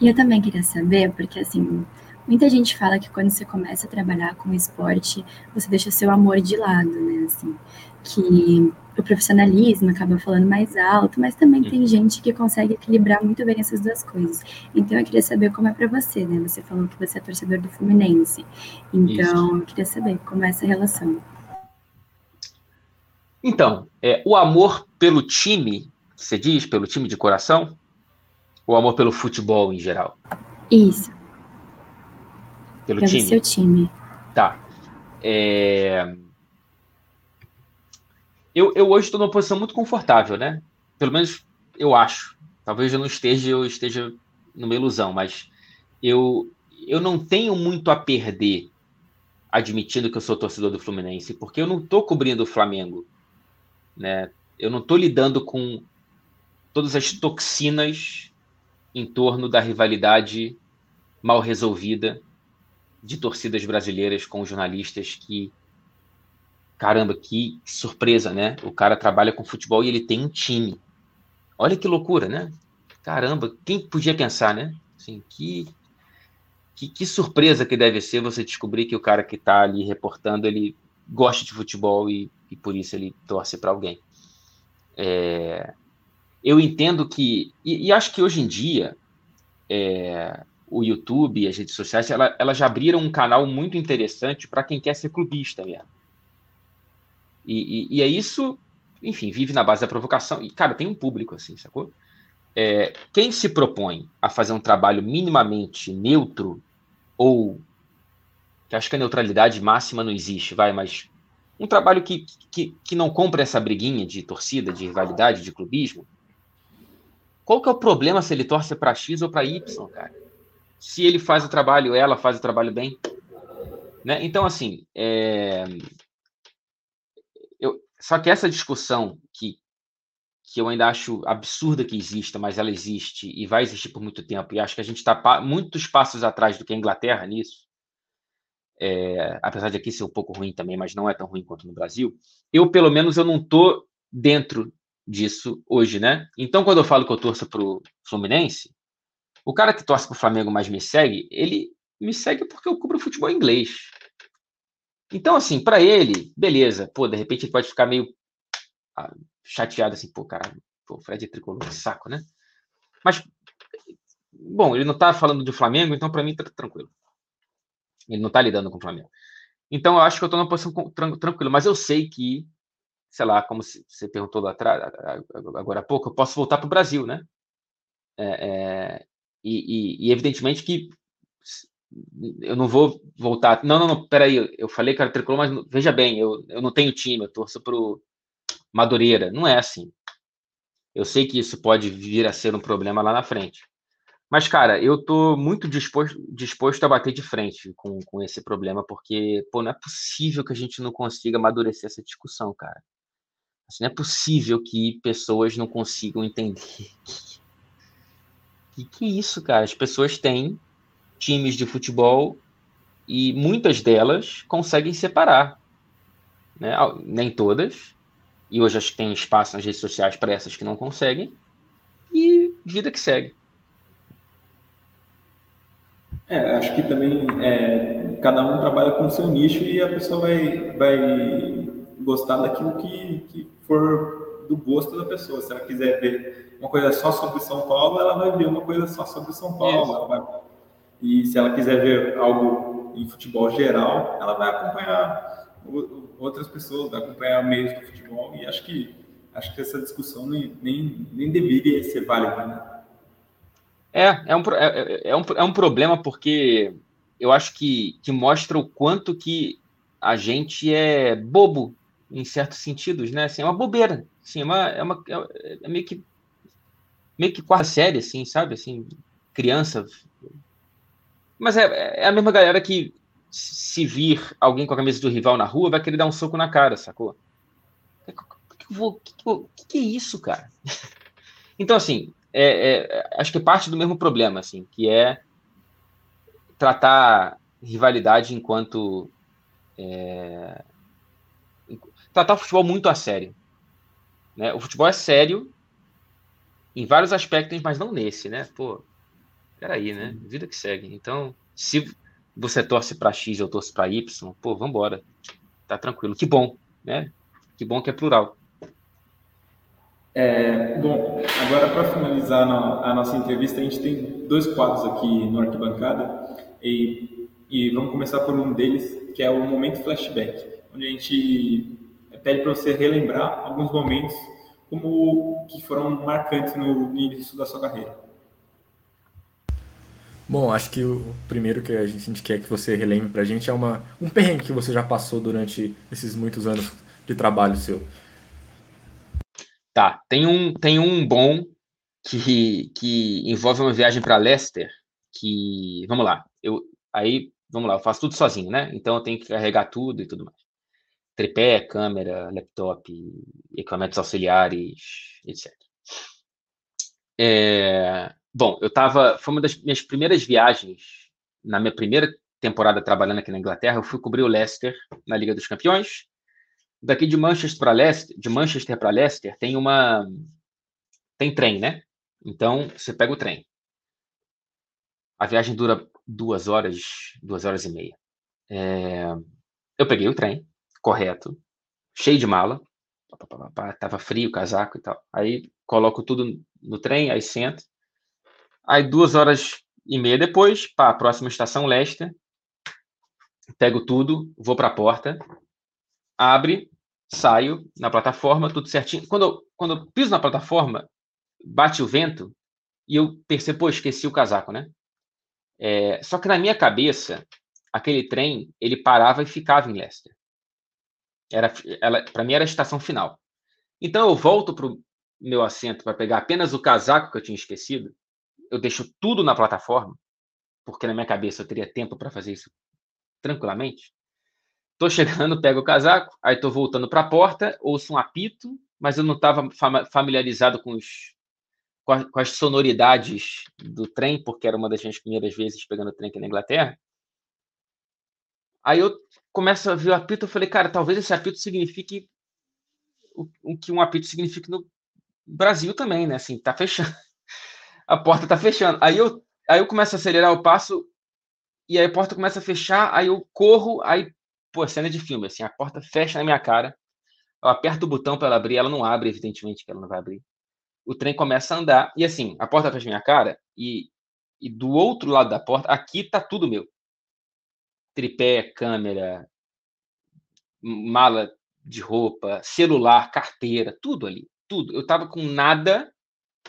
E eu também queria saber, porque assim, Muita gente fala que quando você começa a trabalhar com esporte, você deixa seu amor de lado, né? Assim, que o profissionalismo acaba falando mais alto, mas também tem gente que consegue equilibrar muito bem essas duas coisas. Então eu queria saber como é para você, né? Você falou que você é torcedor do Fluminense. Então Isso. eu queria saber como é essa relação. Então, é, o amor pelo time, você diz, pelo time de coração? Ou amor pelo futebol em geral? Isso pelo, pelo time? seu time. Tá. É... Eu, eu hoje estou numa posição muito confortável, né? Pelo menos eu acho. Talvez eu não esteja, eu esteja numa ilusão, mas eu eu não tenho muito a perder admitindo que eu sou torcedor do Fluminense, porque eu não estou cobrindo o Flamengo, né? Eu não estou lidando com todas as toxinas em torno da rivalidade mal resolvida de torcidas brasileiras com jornalistas que caramba, que surpresa, né? O cara trabalha com futebol e ele tem um time. Olha que loucura, né? Caramba, quem podia pensar, né? Assim, que, que, que surpresa que deve ser você descobrir que o cara que está ali reportando, ele gosta de futebol e, e por isso ele torce para alguém. É, eu entendo que, e, e, acho que hoje em dia, é, o YouTube e as redes sociais, ela, elas já abriram um canal muito interessante para quem quer ser clubista mesmo. E, e, e, é isso, enfim, vive na base da provocação. E, cara, tem um público assim, sacou? É, quem se propõe a fazer um trabalho minimamente neutro, ou que acho que a neutralidade máxima não existe, vai, mas um trabalho que, que, que não compra essa briguinha de torcida, de rivalidade, de clubismo, qual que é o problema se ele torce para X ou para Y, cara? Se ele faz o trabalho, ela faz o trabalho bem. Né? Então, assim, é... eu... só que essa discussão que, que eu ainda acho absurda que exista, mas ela existe e vai existir por muito tempo, e acho que a gente está muitos passos atrás do que a Inglaterra nisso, é... apesar de aqui ser um pouco ruim também, mas não é tão ruim quanto no Brasil, eu, pelo menos, eu não estou dentro disso hoje, né? Então, quando eu falo que eu torço pro Fluminense, o cara que torce pro Flamengo, mas me segue, ele me segue porque eu cubro futebol inglês. Então, assim, para ele, beleza, pô, de repente ele pode ficar meio ah, chateado assim, pô, cara, pô, o Fred é tricolor, que saco, né? Mas, bom, ele não tá falando do Flamengo, então para mim tá tranquilo. Ele não tá lidando com o Flamengo. Então, eu acho que eu tô numa posição tranquila, mas eu sei que sei lá, como você perguntou lá atrás, agora há pouco, eu posso voltar para o Brasil, né? É, é, e, e, e, evidentemente que eu não vou voltar. Não, não, não, peraí, eu falei que era tricolor, mas veja bem, eu, eu não tenho time, eu torço para o Madureira. Não é assim. Eu sei que isso pode vir a ser um problema lá na frente. Mas, cara, eu tô muito disposto, disposto a bater de frente com, com esse problema, porque, pô, não é possível que a gente não consiga amadurecer essa discussão, cara. Assim, não é possível que pessoas não consigam entender. *laughs* Que, que, isso, cara? As pessoas têm times de futebol e muitas delas conseguem separar. Né? Nem todas. E hoje acho que tem espaço nas redes sociais para essas que não conseguem. E vida que segue. É, acho que também é, cada um trabalha com o seu nicho e a pessoa vai, vai gostar daquilo que, que for do gosto da pessoa. Se ela quiser ver uma coisa só sobre São Paulo, ela vai ver uma coisa só sobre São Paulo. Vai... E se ela quiser ver algo em futebol geral, ela vai acompanhar outras pessoas, vai acompanhar meios do futebol. E acho que acho que essa discussão nem, nem, nem deveria ser válida. Né? É, é um, é, é, um, é um problema porque eu acho que, que mostra o quanto que a gente é bobo em certos sentidos, né? Assim, é uma bobeira, assim, é, uma, é, uma, é, é meio que meio que quarta série, assim, sabe? Assim, criança. Mas é, é a mesma galera que se vir alguém com a camisa do rival na rua vai querer dar um soco na cara, sacou? O que, que, que, é isso, cara? *laughs* então, assim, é, é, acho que é parte do mesmo problema, assim, que é tratar rivalidade enquanto é, tratar o futebol muito a sério. Né? O futebol é sério em vários aspectos, mas não nesse, né? Pô, peraí, né? Vida que segue. Então, se você torce para X ou torce para Y, pô, vambora. Tá tranquilo. Que bom, né? Que bom que é plural. É, bom, agora para finalizar a nossa entrevista, a gente tem dois quadros aqui no Arquibancada e, e vamos começar por um deles, que é o Momento Flashback, onde a gente pede para você relembrar alguns momentos como que foram marcantes no início da sua carreira. Bom, acho que o primeiro que a gente quer que você relembre para a gente é uma, um perrengue que você já passou durante esses muitos anos de trabalho seu. Tá, tem um, tem um bom que, que envolve uma viagem para Leicester, que, vamos lá, eu, Aí, vamos lá, eu faço tudo sozinho, né? Então eu tenho que carregar tudo e tudo mais. Tripé, câmera, laptop, equipamentos auxiliares, etc. É, bom, eu estava. Foi uma das minhas primeiras viagens, na minha primeira temporada trabalhando aqui na Inglaterra, eu fui cobrir o Leicester na Liga dos Campeões. Daqui de Manchester para Leicester, de Manchester para Leicester, tem uma tem trem, né? Então você pega o trem. A viagem dura duas horas, duas horas e meia. É... Eu peguei o trem, correto, cheio de mala, tava frio, casaco e tal. Aí coloco tudo no trem, aí sento. Aí duas horas e meia depois, a próxima estação Leicester, pego tudo, vou para a porta, abre, saio na plataforma, tudo certinho. Quando eu, quando eu piso na plataforma, bate o vento e eu percebo, pô, esqueci o casaco, né? É, só que na minha cabeça, aquele trem, ele parava e ficava em Leicester. Era, para mim era a estação final. Então eu volto para o meu assento para pegar apenas o casaco que eu tinha esquecido. Eu deixo tudo na plataforma, porque na minha cabeça eu teria tempo para fazer isso tranquilamente. Tô chegando, pego o casaco, aí tô voltando para a porta, ouço um apito, mas eu não estava familiarizado com, os, com, as sonoridades do trem, porque era uma das minhas primeiras vezes pegando trem aqui na Inglaterra. Aí eu começo a ver o apito, eu falei, cara, talvez esse apito signifique o, o que um apito significa no Brasil também, né? Assim, tá fechando. *laughs* A porta tá fechando. Aí eu, aí eu começo a acelerar o passo, e aí a porta começa a fechar, aí eu corro, aí, pô, cena de filme, assim, a porta fecha na minha cara, eu aperto o botão para ela abrir, ela não abre, evidentemente que ela não vai abrir. O trem começa a andar, e assim, a porta fecha na minha cara, e, e do outro lado da porta, aqui tá tudo meu. Tripé, câmera, mala de roupa, celular, carteira, tudo ali, tudo. Eu tava com nada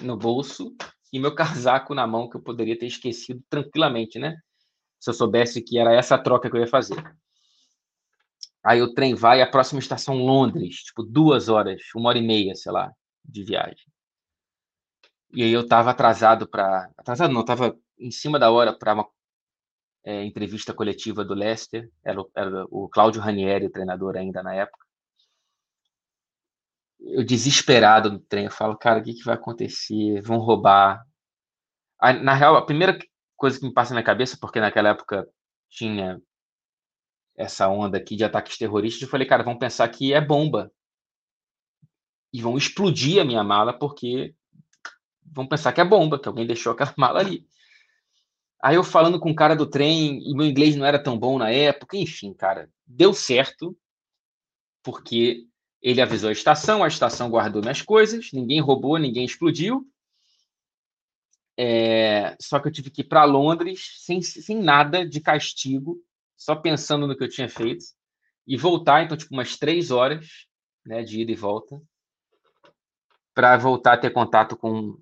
no bolso e meu *laughs* casaco na mão que eu poderia ter esquecido tranquilamente, né? se eu soubesse que era essa troca que eu ia fazer. Aí o trem vai, a próxima estação Londres, tipo duas horas, uma hora e meia, sei lá, de viagem. E aí eu tava atrasado para, atrasado não, estava em cima da hora para uma é, entrevista coletiva do Leicester. Era, era o Cláudio Ranieri, o treinador ainda na época. Eu desesperado no trem, eu falo, cara, o que, que vai acontecer? Vão roubar. Na real, a primeira coisa que me passa na cabeça, porque naquela época tinha essa onda aqui de ataques terroristas, eu falei, cara, vão pensar que é bomba. E vão explodir a minha mala, porque vão pensar que é bomba, que alguém deixou aquela *laughs* mala ali. Aí eu falando com o cara do trem, e meu inglês não era tão bom na época, enfim, cara, deu certo, porque ele avisou a estação, a estação guardou minhas coisas, ninguém roubou, ninguém explodiu, é, só que eu tive que ir para Londres sem, sem nada de castigo, só pensando no que eu tinha feito, e voltar, então, tipo, umas três horas né, de ida e volta, para voltar a ter contato com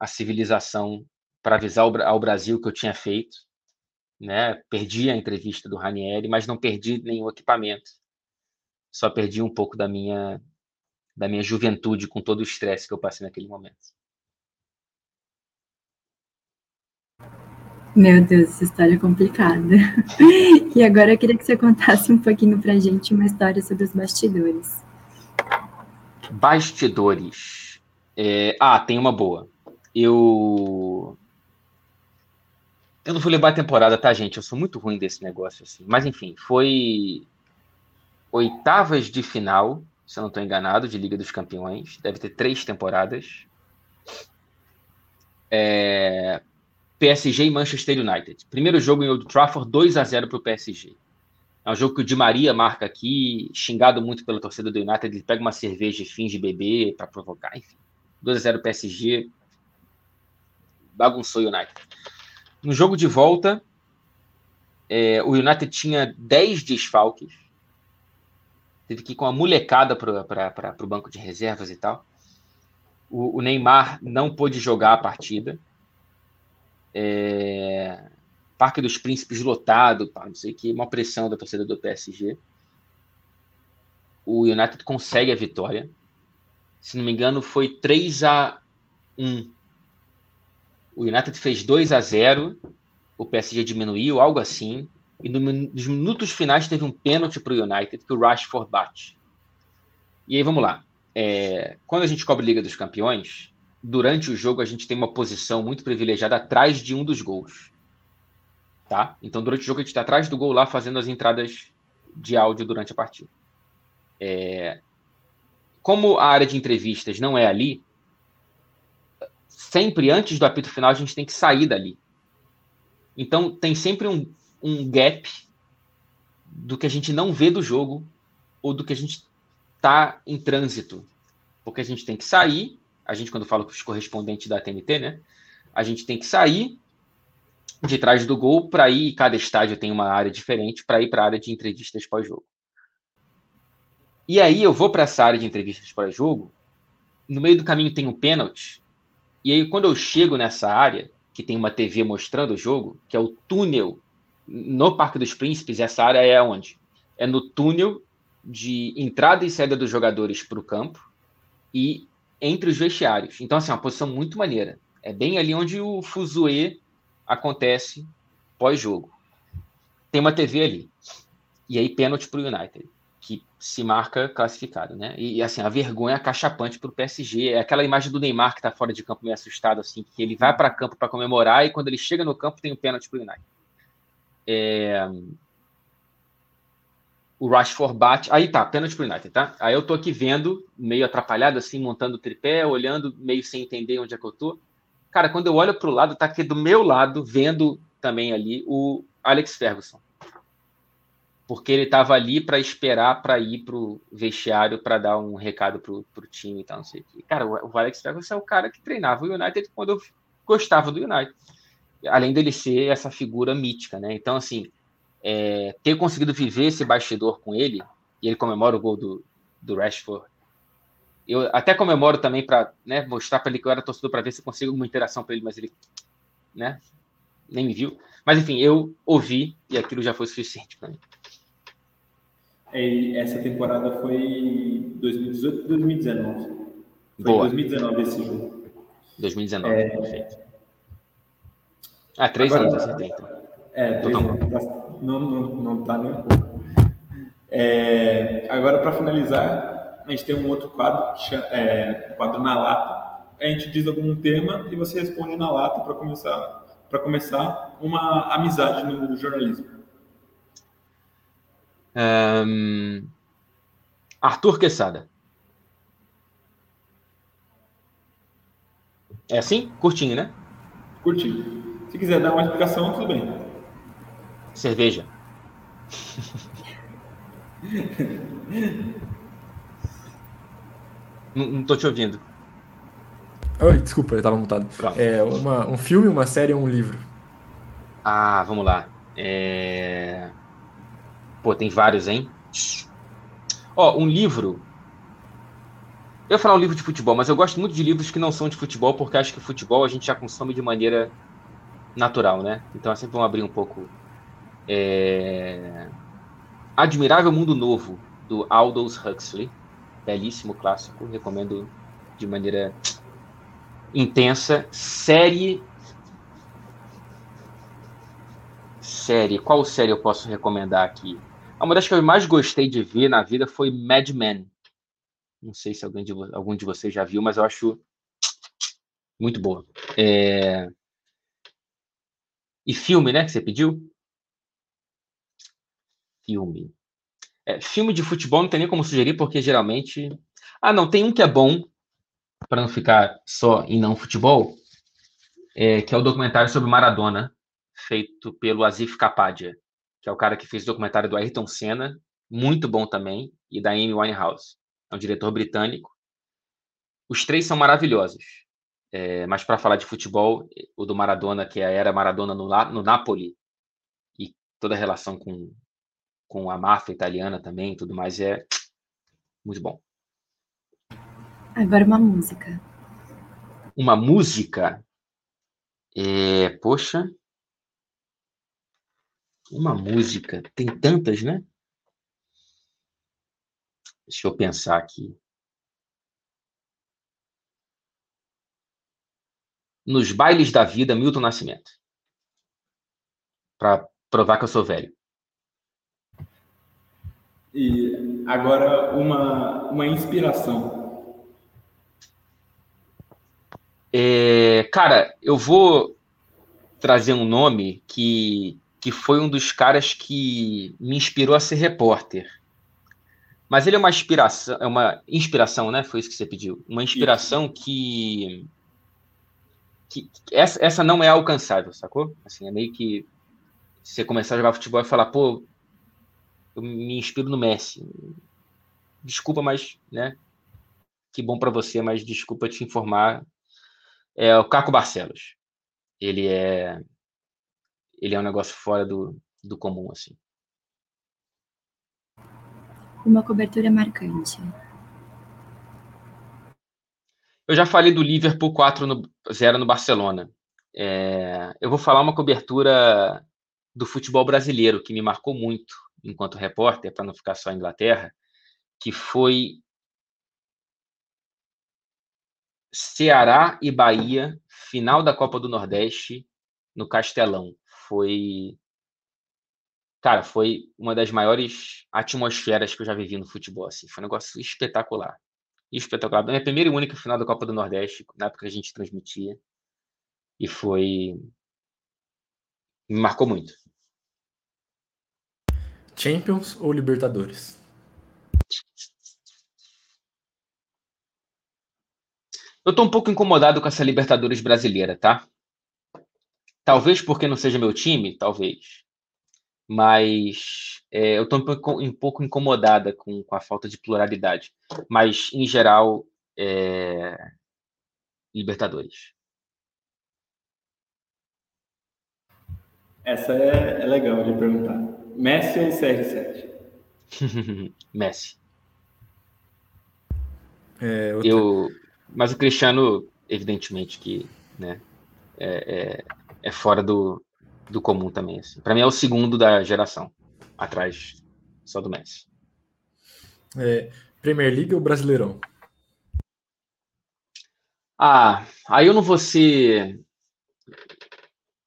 a civilização, para avisar ao Brasil que eu tinha feito. Né? Perdi a entrevista do Ranieri, mas não perdi nenhum equipamento. Só perdi um pouco da minha da minha juventude com todo o estresse que eu passei naquele momento. Meu Deus, essa história é complicada. *laughs* e agora eu queria que você contasse um pouquinho pra gente uma história sobre os bastidores. Bastidores. É... Ah, tem uma boa. Eu. Eu não vou levar a temporada, tá, gente? Eu sou muito ruim desse negócio, assim. Mas, enfim, foi oitavas de final, se eu não estou enganado, de Liga dos Campeões. Deve ter três temporadas. É... PSG e Manchester United. Primeiro jogo em Old Trafford, 2 a 0 para o PSG. É um jogo que o Di Maria marca aqui, xingado muito pela torcida do United. Ele pega uma cerveja e finge beber para provocar, enfim. 2 a 0 PSG. Bagunçou o United. No jogo de volta, é, o United tinha 10 desfalques. Teve que ir com a molecada para o banco de reservas e tal. O, o Neymar não pôde jogar a partida é, Parque dos Príncipes lotado, não sei que, uma pressão da torcida do PSG. O United consegue a vitória. Se não me engano, foi 3 a 1 O United fez 2 a 0 o PSG diminuiu, algo assim. E nos minutos finais teve um pênalti para o United que o Rashford bate. E aí vamos lá. É, quando a gente cobre Liga dos Campeões, durante o jogo a gente tem uma posição muito privilegiada atrás de um dos gols. Tá? Então, durante o jogo, a gente está atrás do gol lá fazendo as entradas de áudio durante a partida. É... Como a área de entrevistas não é ali, sempre antes do apito final a gente tem que sair dali. Então, tem sempre um, um gap do que a gente não vê do jogo ou do que a gente está em trânsito. Porque a gente tem que sair, a gente, quando fala com os correspondentes da TNT, né? A gente tem que sair de trás do gol para ir, cada estádio tem uma área diferente, para ir para a área de entrevistas pós-jogo. E aí eu vou para essa área de entrevistas pós-jogo, no meio do caminho tem um pênalti, e aí quando eu chego nessa área, que tem uma TV mostrando o jogo, que é o túnel no Parque dos Príncipes, essa área é onde? É no túnel de entrada e saída dos jogadores para o campo e entre os vestiários. Então, assim, é uma posição muito maneira. É bem ali onde o Fuzue acontece pós-jogo. Tem uma TV ali. E aí, pênalti para o United, se marca classificado, né? E, assim, a vergonha acachapante para o PSG. É aquela imagem do Neymar que está fora de campo meio assustado, assim, que ele vai para campo para comemorar e quando ele chega no campo tem um pênalti para o United. É... O Rashford bate. Aí tá, pênalti pro United, tá? Aí eu tô aqui vendo, meio atrapalhado, assim, montando o tripé, olhando, meio sem entender onde é que eu tô. Cara, quando eu olho para o lado, tá aqui do meu lado, vendo também ali o Alex Ferguson. Porque ele estava ali para esperar para ir pro vestiário para dar um recado pro, pro time e tal, não sei o quê. Cara, o, o Alex Ferguson é o cara que treinava o United quando eu gostava do United. Além dele ser essa figura mítica, né? Então, assim, é, ter conseguido viver esse bastidor com ele, e ele comemora o gol do, do Rashford eu até comemoro também para né, mostrar para ele que eu era torcedor para ver se consigo uma interação para ele, mas ele né, nem me viu. Mas enfim, eu ouvi e aquilo já foi suficiente para mim. E essa temporada foi 2018 2019? Foi Boa. 2019 esse jogo. 2019, é... perfeito. Ah, três Agora, anos, acertei então. É, três anos. Não, não, não tá nem um pouco. É, agora, para finalizar, a gente tem um outro quadro, é, quadro na lata. A gente diz algum tema e você responde na lata para começar, para começar uma amizade no jornalismo. Um, Arthur Quesada. É assim? Curtinho, né? Curtinho. Se quiser dar uma explicação, tudo bem. Cerveja. *laughs* Não, não tô te ouvindo. Oi, desculpa, eu tava mutado. É uma, um filme, uma série ou um livro? Ah, vamos lá. É... Pô, tem vários, hein? Ó, um livro. Eu ia falar um livro de futebol, mas eu gosto muito de livros que não são de futebol, porque acho que futebol a gente já consome de maneira natural, né? Então é sempre vamos abrir um pouco. É... Admirável Mundo Novo, do Aldous Huxley belíssimo clássico, recomendo de maneira intensa. Série. Série, qual série eu posso recomendar aqui? Uma das que eu mais gostei de ver na vida foi Mad Men. Não sei se alguém de, algum de vocês já viu, mas eu acho muito boa. É... E filme, né, que você pediu? Filme. É, filme de futebol não tem nem como sugerir, porque geralmente. Ah, não, tem um que é bom, para não ficar só em não futebol, é, que é o documentário sobre Maradona, feito pelo Azif Kapadia, que é o cara que fez o documentário do Ayrton Senna, muito bom também, e da Amy Winehouse. É um diretor britânico. Os três são maravilhosos. É, mas para falar de futebol, o do Maradona, que é era Maradona no, no Napoli, e toda a relação com, com a máfia italiana também tudo mais, é muito bom. Agora uma música. Uma música? É, poxa. Uma música. Tem tantas, né? Deixa eu pensar aqui. Nos bailes da vida, Milton Nascimento. para provar que eu sou velho. E agora uma, uma inspiração. É, cara, eu vou trazer um nome que, que foi um dos caras que me inspirou a ser repórter. Mas ele é uma inspiração, é uma inspiração, né? Foi isso que você pediu. Uma inspiração que, que essa, essa não é alcançável, sacou? Assim, é meio que você começar a jogar futebol e falar, pô, eu me inspiro no Messi. Desculpa, mas, né? Que bom para você, mas desculpa te informar. É o Caco Barcelos. Ele é ele é um negócio fora do, do comum assim. Uma cobertura marcante. Eu já falei do Liverpool 4 no 0 no Barcelona. É, eu vou falar uma cobertura do futebol brasileiro que me marcou muito enquanto repórter, para não ficar só em Inglaterra, que foi Ceará e Bahia, final da Copa do Nordeste, no Castelão. Foi. Cara, foi uma das maiores atmosferas que eu já vivi no futebol. Assim. Foi um negócio espetacular. Espetacular. Minha primeira e única final da Copa do Nordeste, na época que a gente transmitia. E foi. Me marcou muito. Champions ou Libertadores? Eu tô um pouco incomodado com essa Libertadores brasileira, tá? Talvez porque não seja meu time, talvez. Mas é, eu tô um pouco, um pouco incomodada com, com, a falta de pluralidade. Mas, em geral, é... Libertadores. Essa é, é legal de perguntar. Messi ou CR7? *laughs* Messi. É, outra... Eu, mas o Cristiano, evidentemente que, né, é, é, é fora do, do comum também. Assim. Para mim é o segundo da geração, atrás só do Messi. É, Premier League ou Brasileirão? Ah, aí eu não vou ser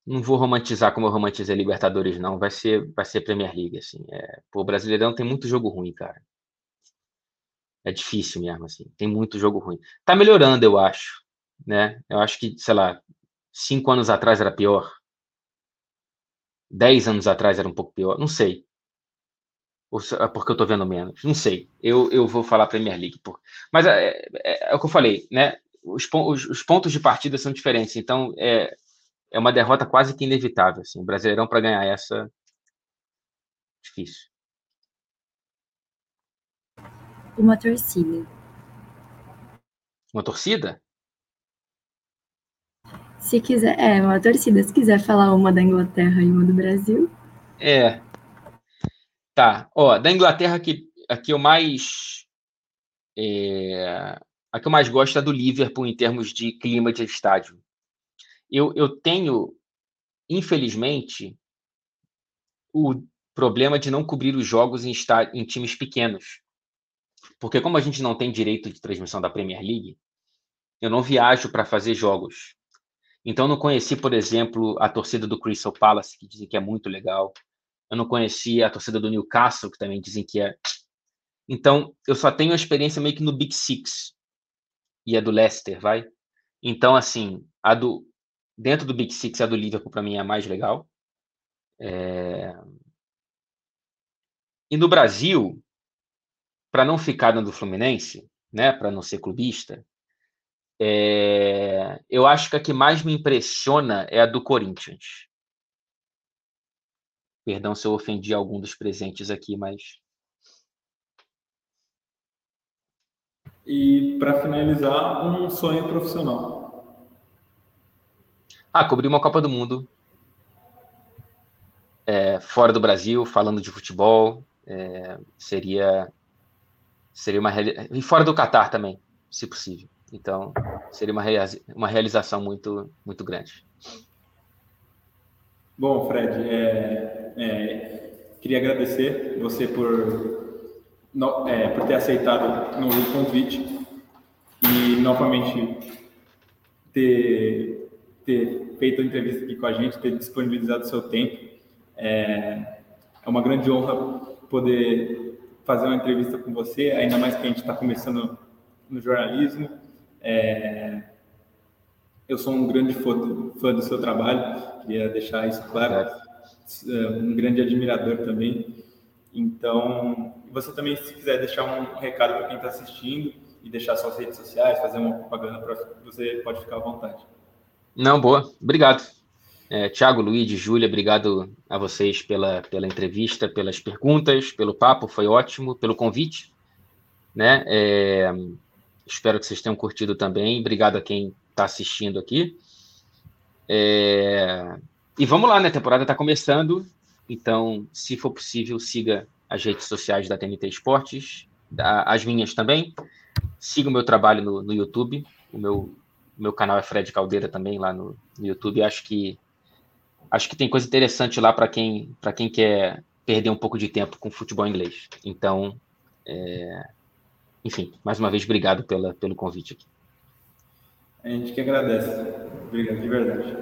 não vou romantizar como eu romantizei Libertadores, não. Vai ser, vai ser Premier League, assim. É, pô, o Brasileirão tem muito jogo ruim, cara. É difícil mesmo, assim. Tem muito jogo ruim. Tá melhorando, eu acho, né? Eu acho que, sei lá, cinco anos atrás era pior. Dez anos atrás era um pouco pior. Não sei. Ou é porque eu tô vendo menos. Não sei. Eu, eu vou falar Premier League. Por... Mas é, é, é, o que eu falei, né? Os, os, os pontos de partida são diferentes. Então, é, é uma derrota quase que inevitável. Assim. O Brasileirão, para ganhar essa, difícil. Uma torcida. Uma torcida? Se quiser, é, uma torcida. Se quiser falar uma da Inglaterra e uma do Brasil. É. Tá. Ó, da Inglaterra, aqui, aqui eu mais. É, a que eu mais gosto é do Liverpool em termos de clima de estádio eu, eu tenho, infelizmente, o problema de não cobrir os jogos em, em times pequenos. Porque como a gente não tem direito de transmissão da Premier League, eu não viajo para fazer jogos. Então não conheci, por exemplo, a torcida do Crystal Palace, que dizem que é muito legal. Eu não conheci a torcida do Newcastle, que também dizem que é. Então, eu só tenho a experiência meio que no Big Six. E a do Leicester, vai? Então, assim, a do Dentro do Big Six, a do Liverpool, para mim, é a mais legal. É... E no Brasil, para não ficar dando Fluminense, né, para não ser clubista, é... eu acho que a que mais me impressiona é a do Corinthians. Perdão se eu ofendi algum dos presentes aqui, mas. E para finalizar, um sonho profissional. Ah, cobrir uma Copa do Mundo é, fora do Brasil, falando de futebol, é, seria seria uma e fora do Catar também, se possível. Então seria uma, uma realização muito muito grande. Bom, Fred, é, é, queria agradecer você por, no, é, por ter aceitado no convite e novamente ter ter feito a entrevista aqui com a gente, ter disponibilizado seu tempo É, é uma grande honra poder fazer uma entrevista com você, ainda mais que a gente está começando no jornalismo. É, eu sou um grande fã do, fã do seu trabalho, queria deixar isso claro. É, um grande admirador também. Então, você também, se quiser deixar um recado para quem está assistindo e deixar suas redes sociais, fazer uma propaganda para você, pode ficar à vontade. Não, boa. Obrigado. É, Tiago, Luiz, Júlia, obrigado a vocês pela, pela entrevista, pelas perguntas, pelo papo, foi ótimo, pelo convite. Né? É, espero que vocês tenham curtido também. Obrigado a quem está assistindo aqui. É, e vamos lá, né? A temporada está começando. Então, se for possível, siga as redes sociais da TNT Esportes, as minhas também. Siga o meu trabalho no, no YouTube. O meu, meu canal é Fred Caldeira também lá no, no YouTube. Acho que acho que tem coisa interessante lá para quem para quem quer perder um pouco de tempo com futebol inglês. Então, é... enfim, mais uma vez obrigado pela, pelo convite aqui. A gente que agradece. Obrigado de verdade.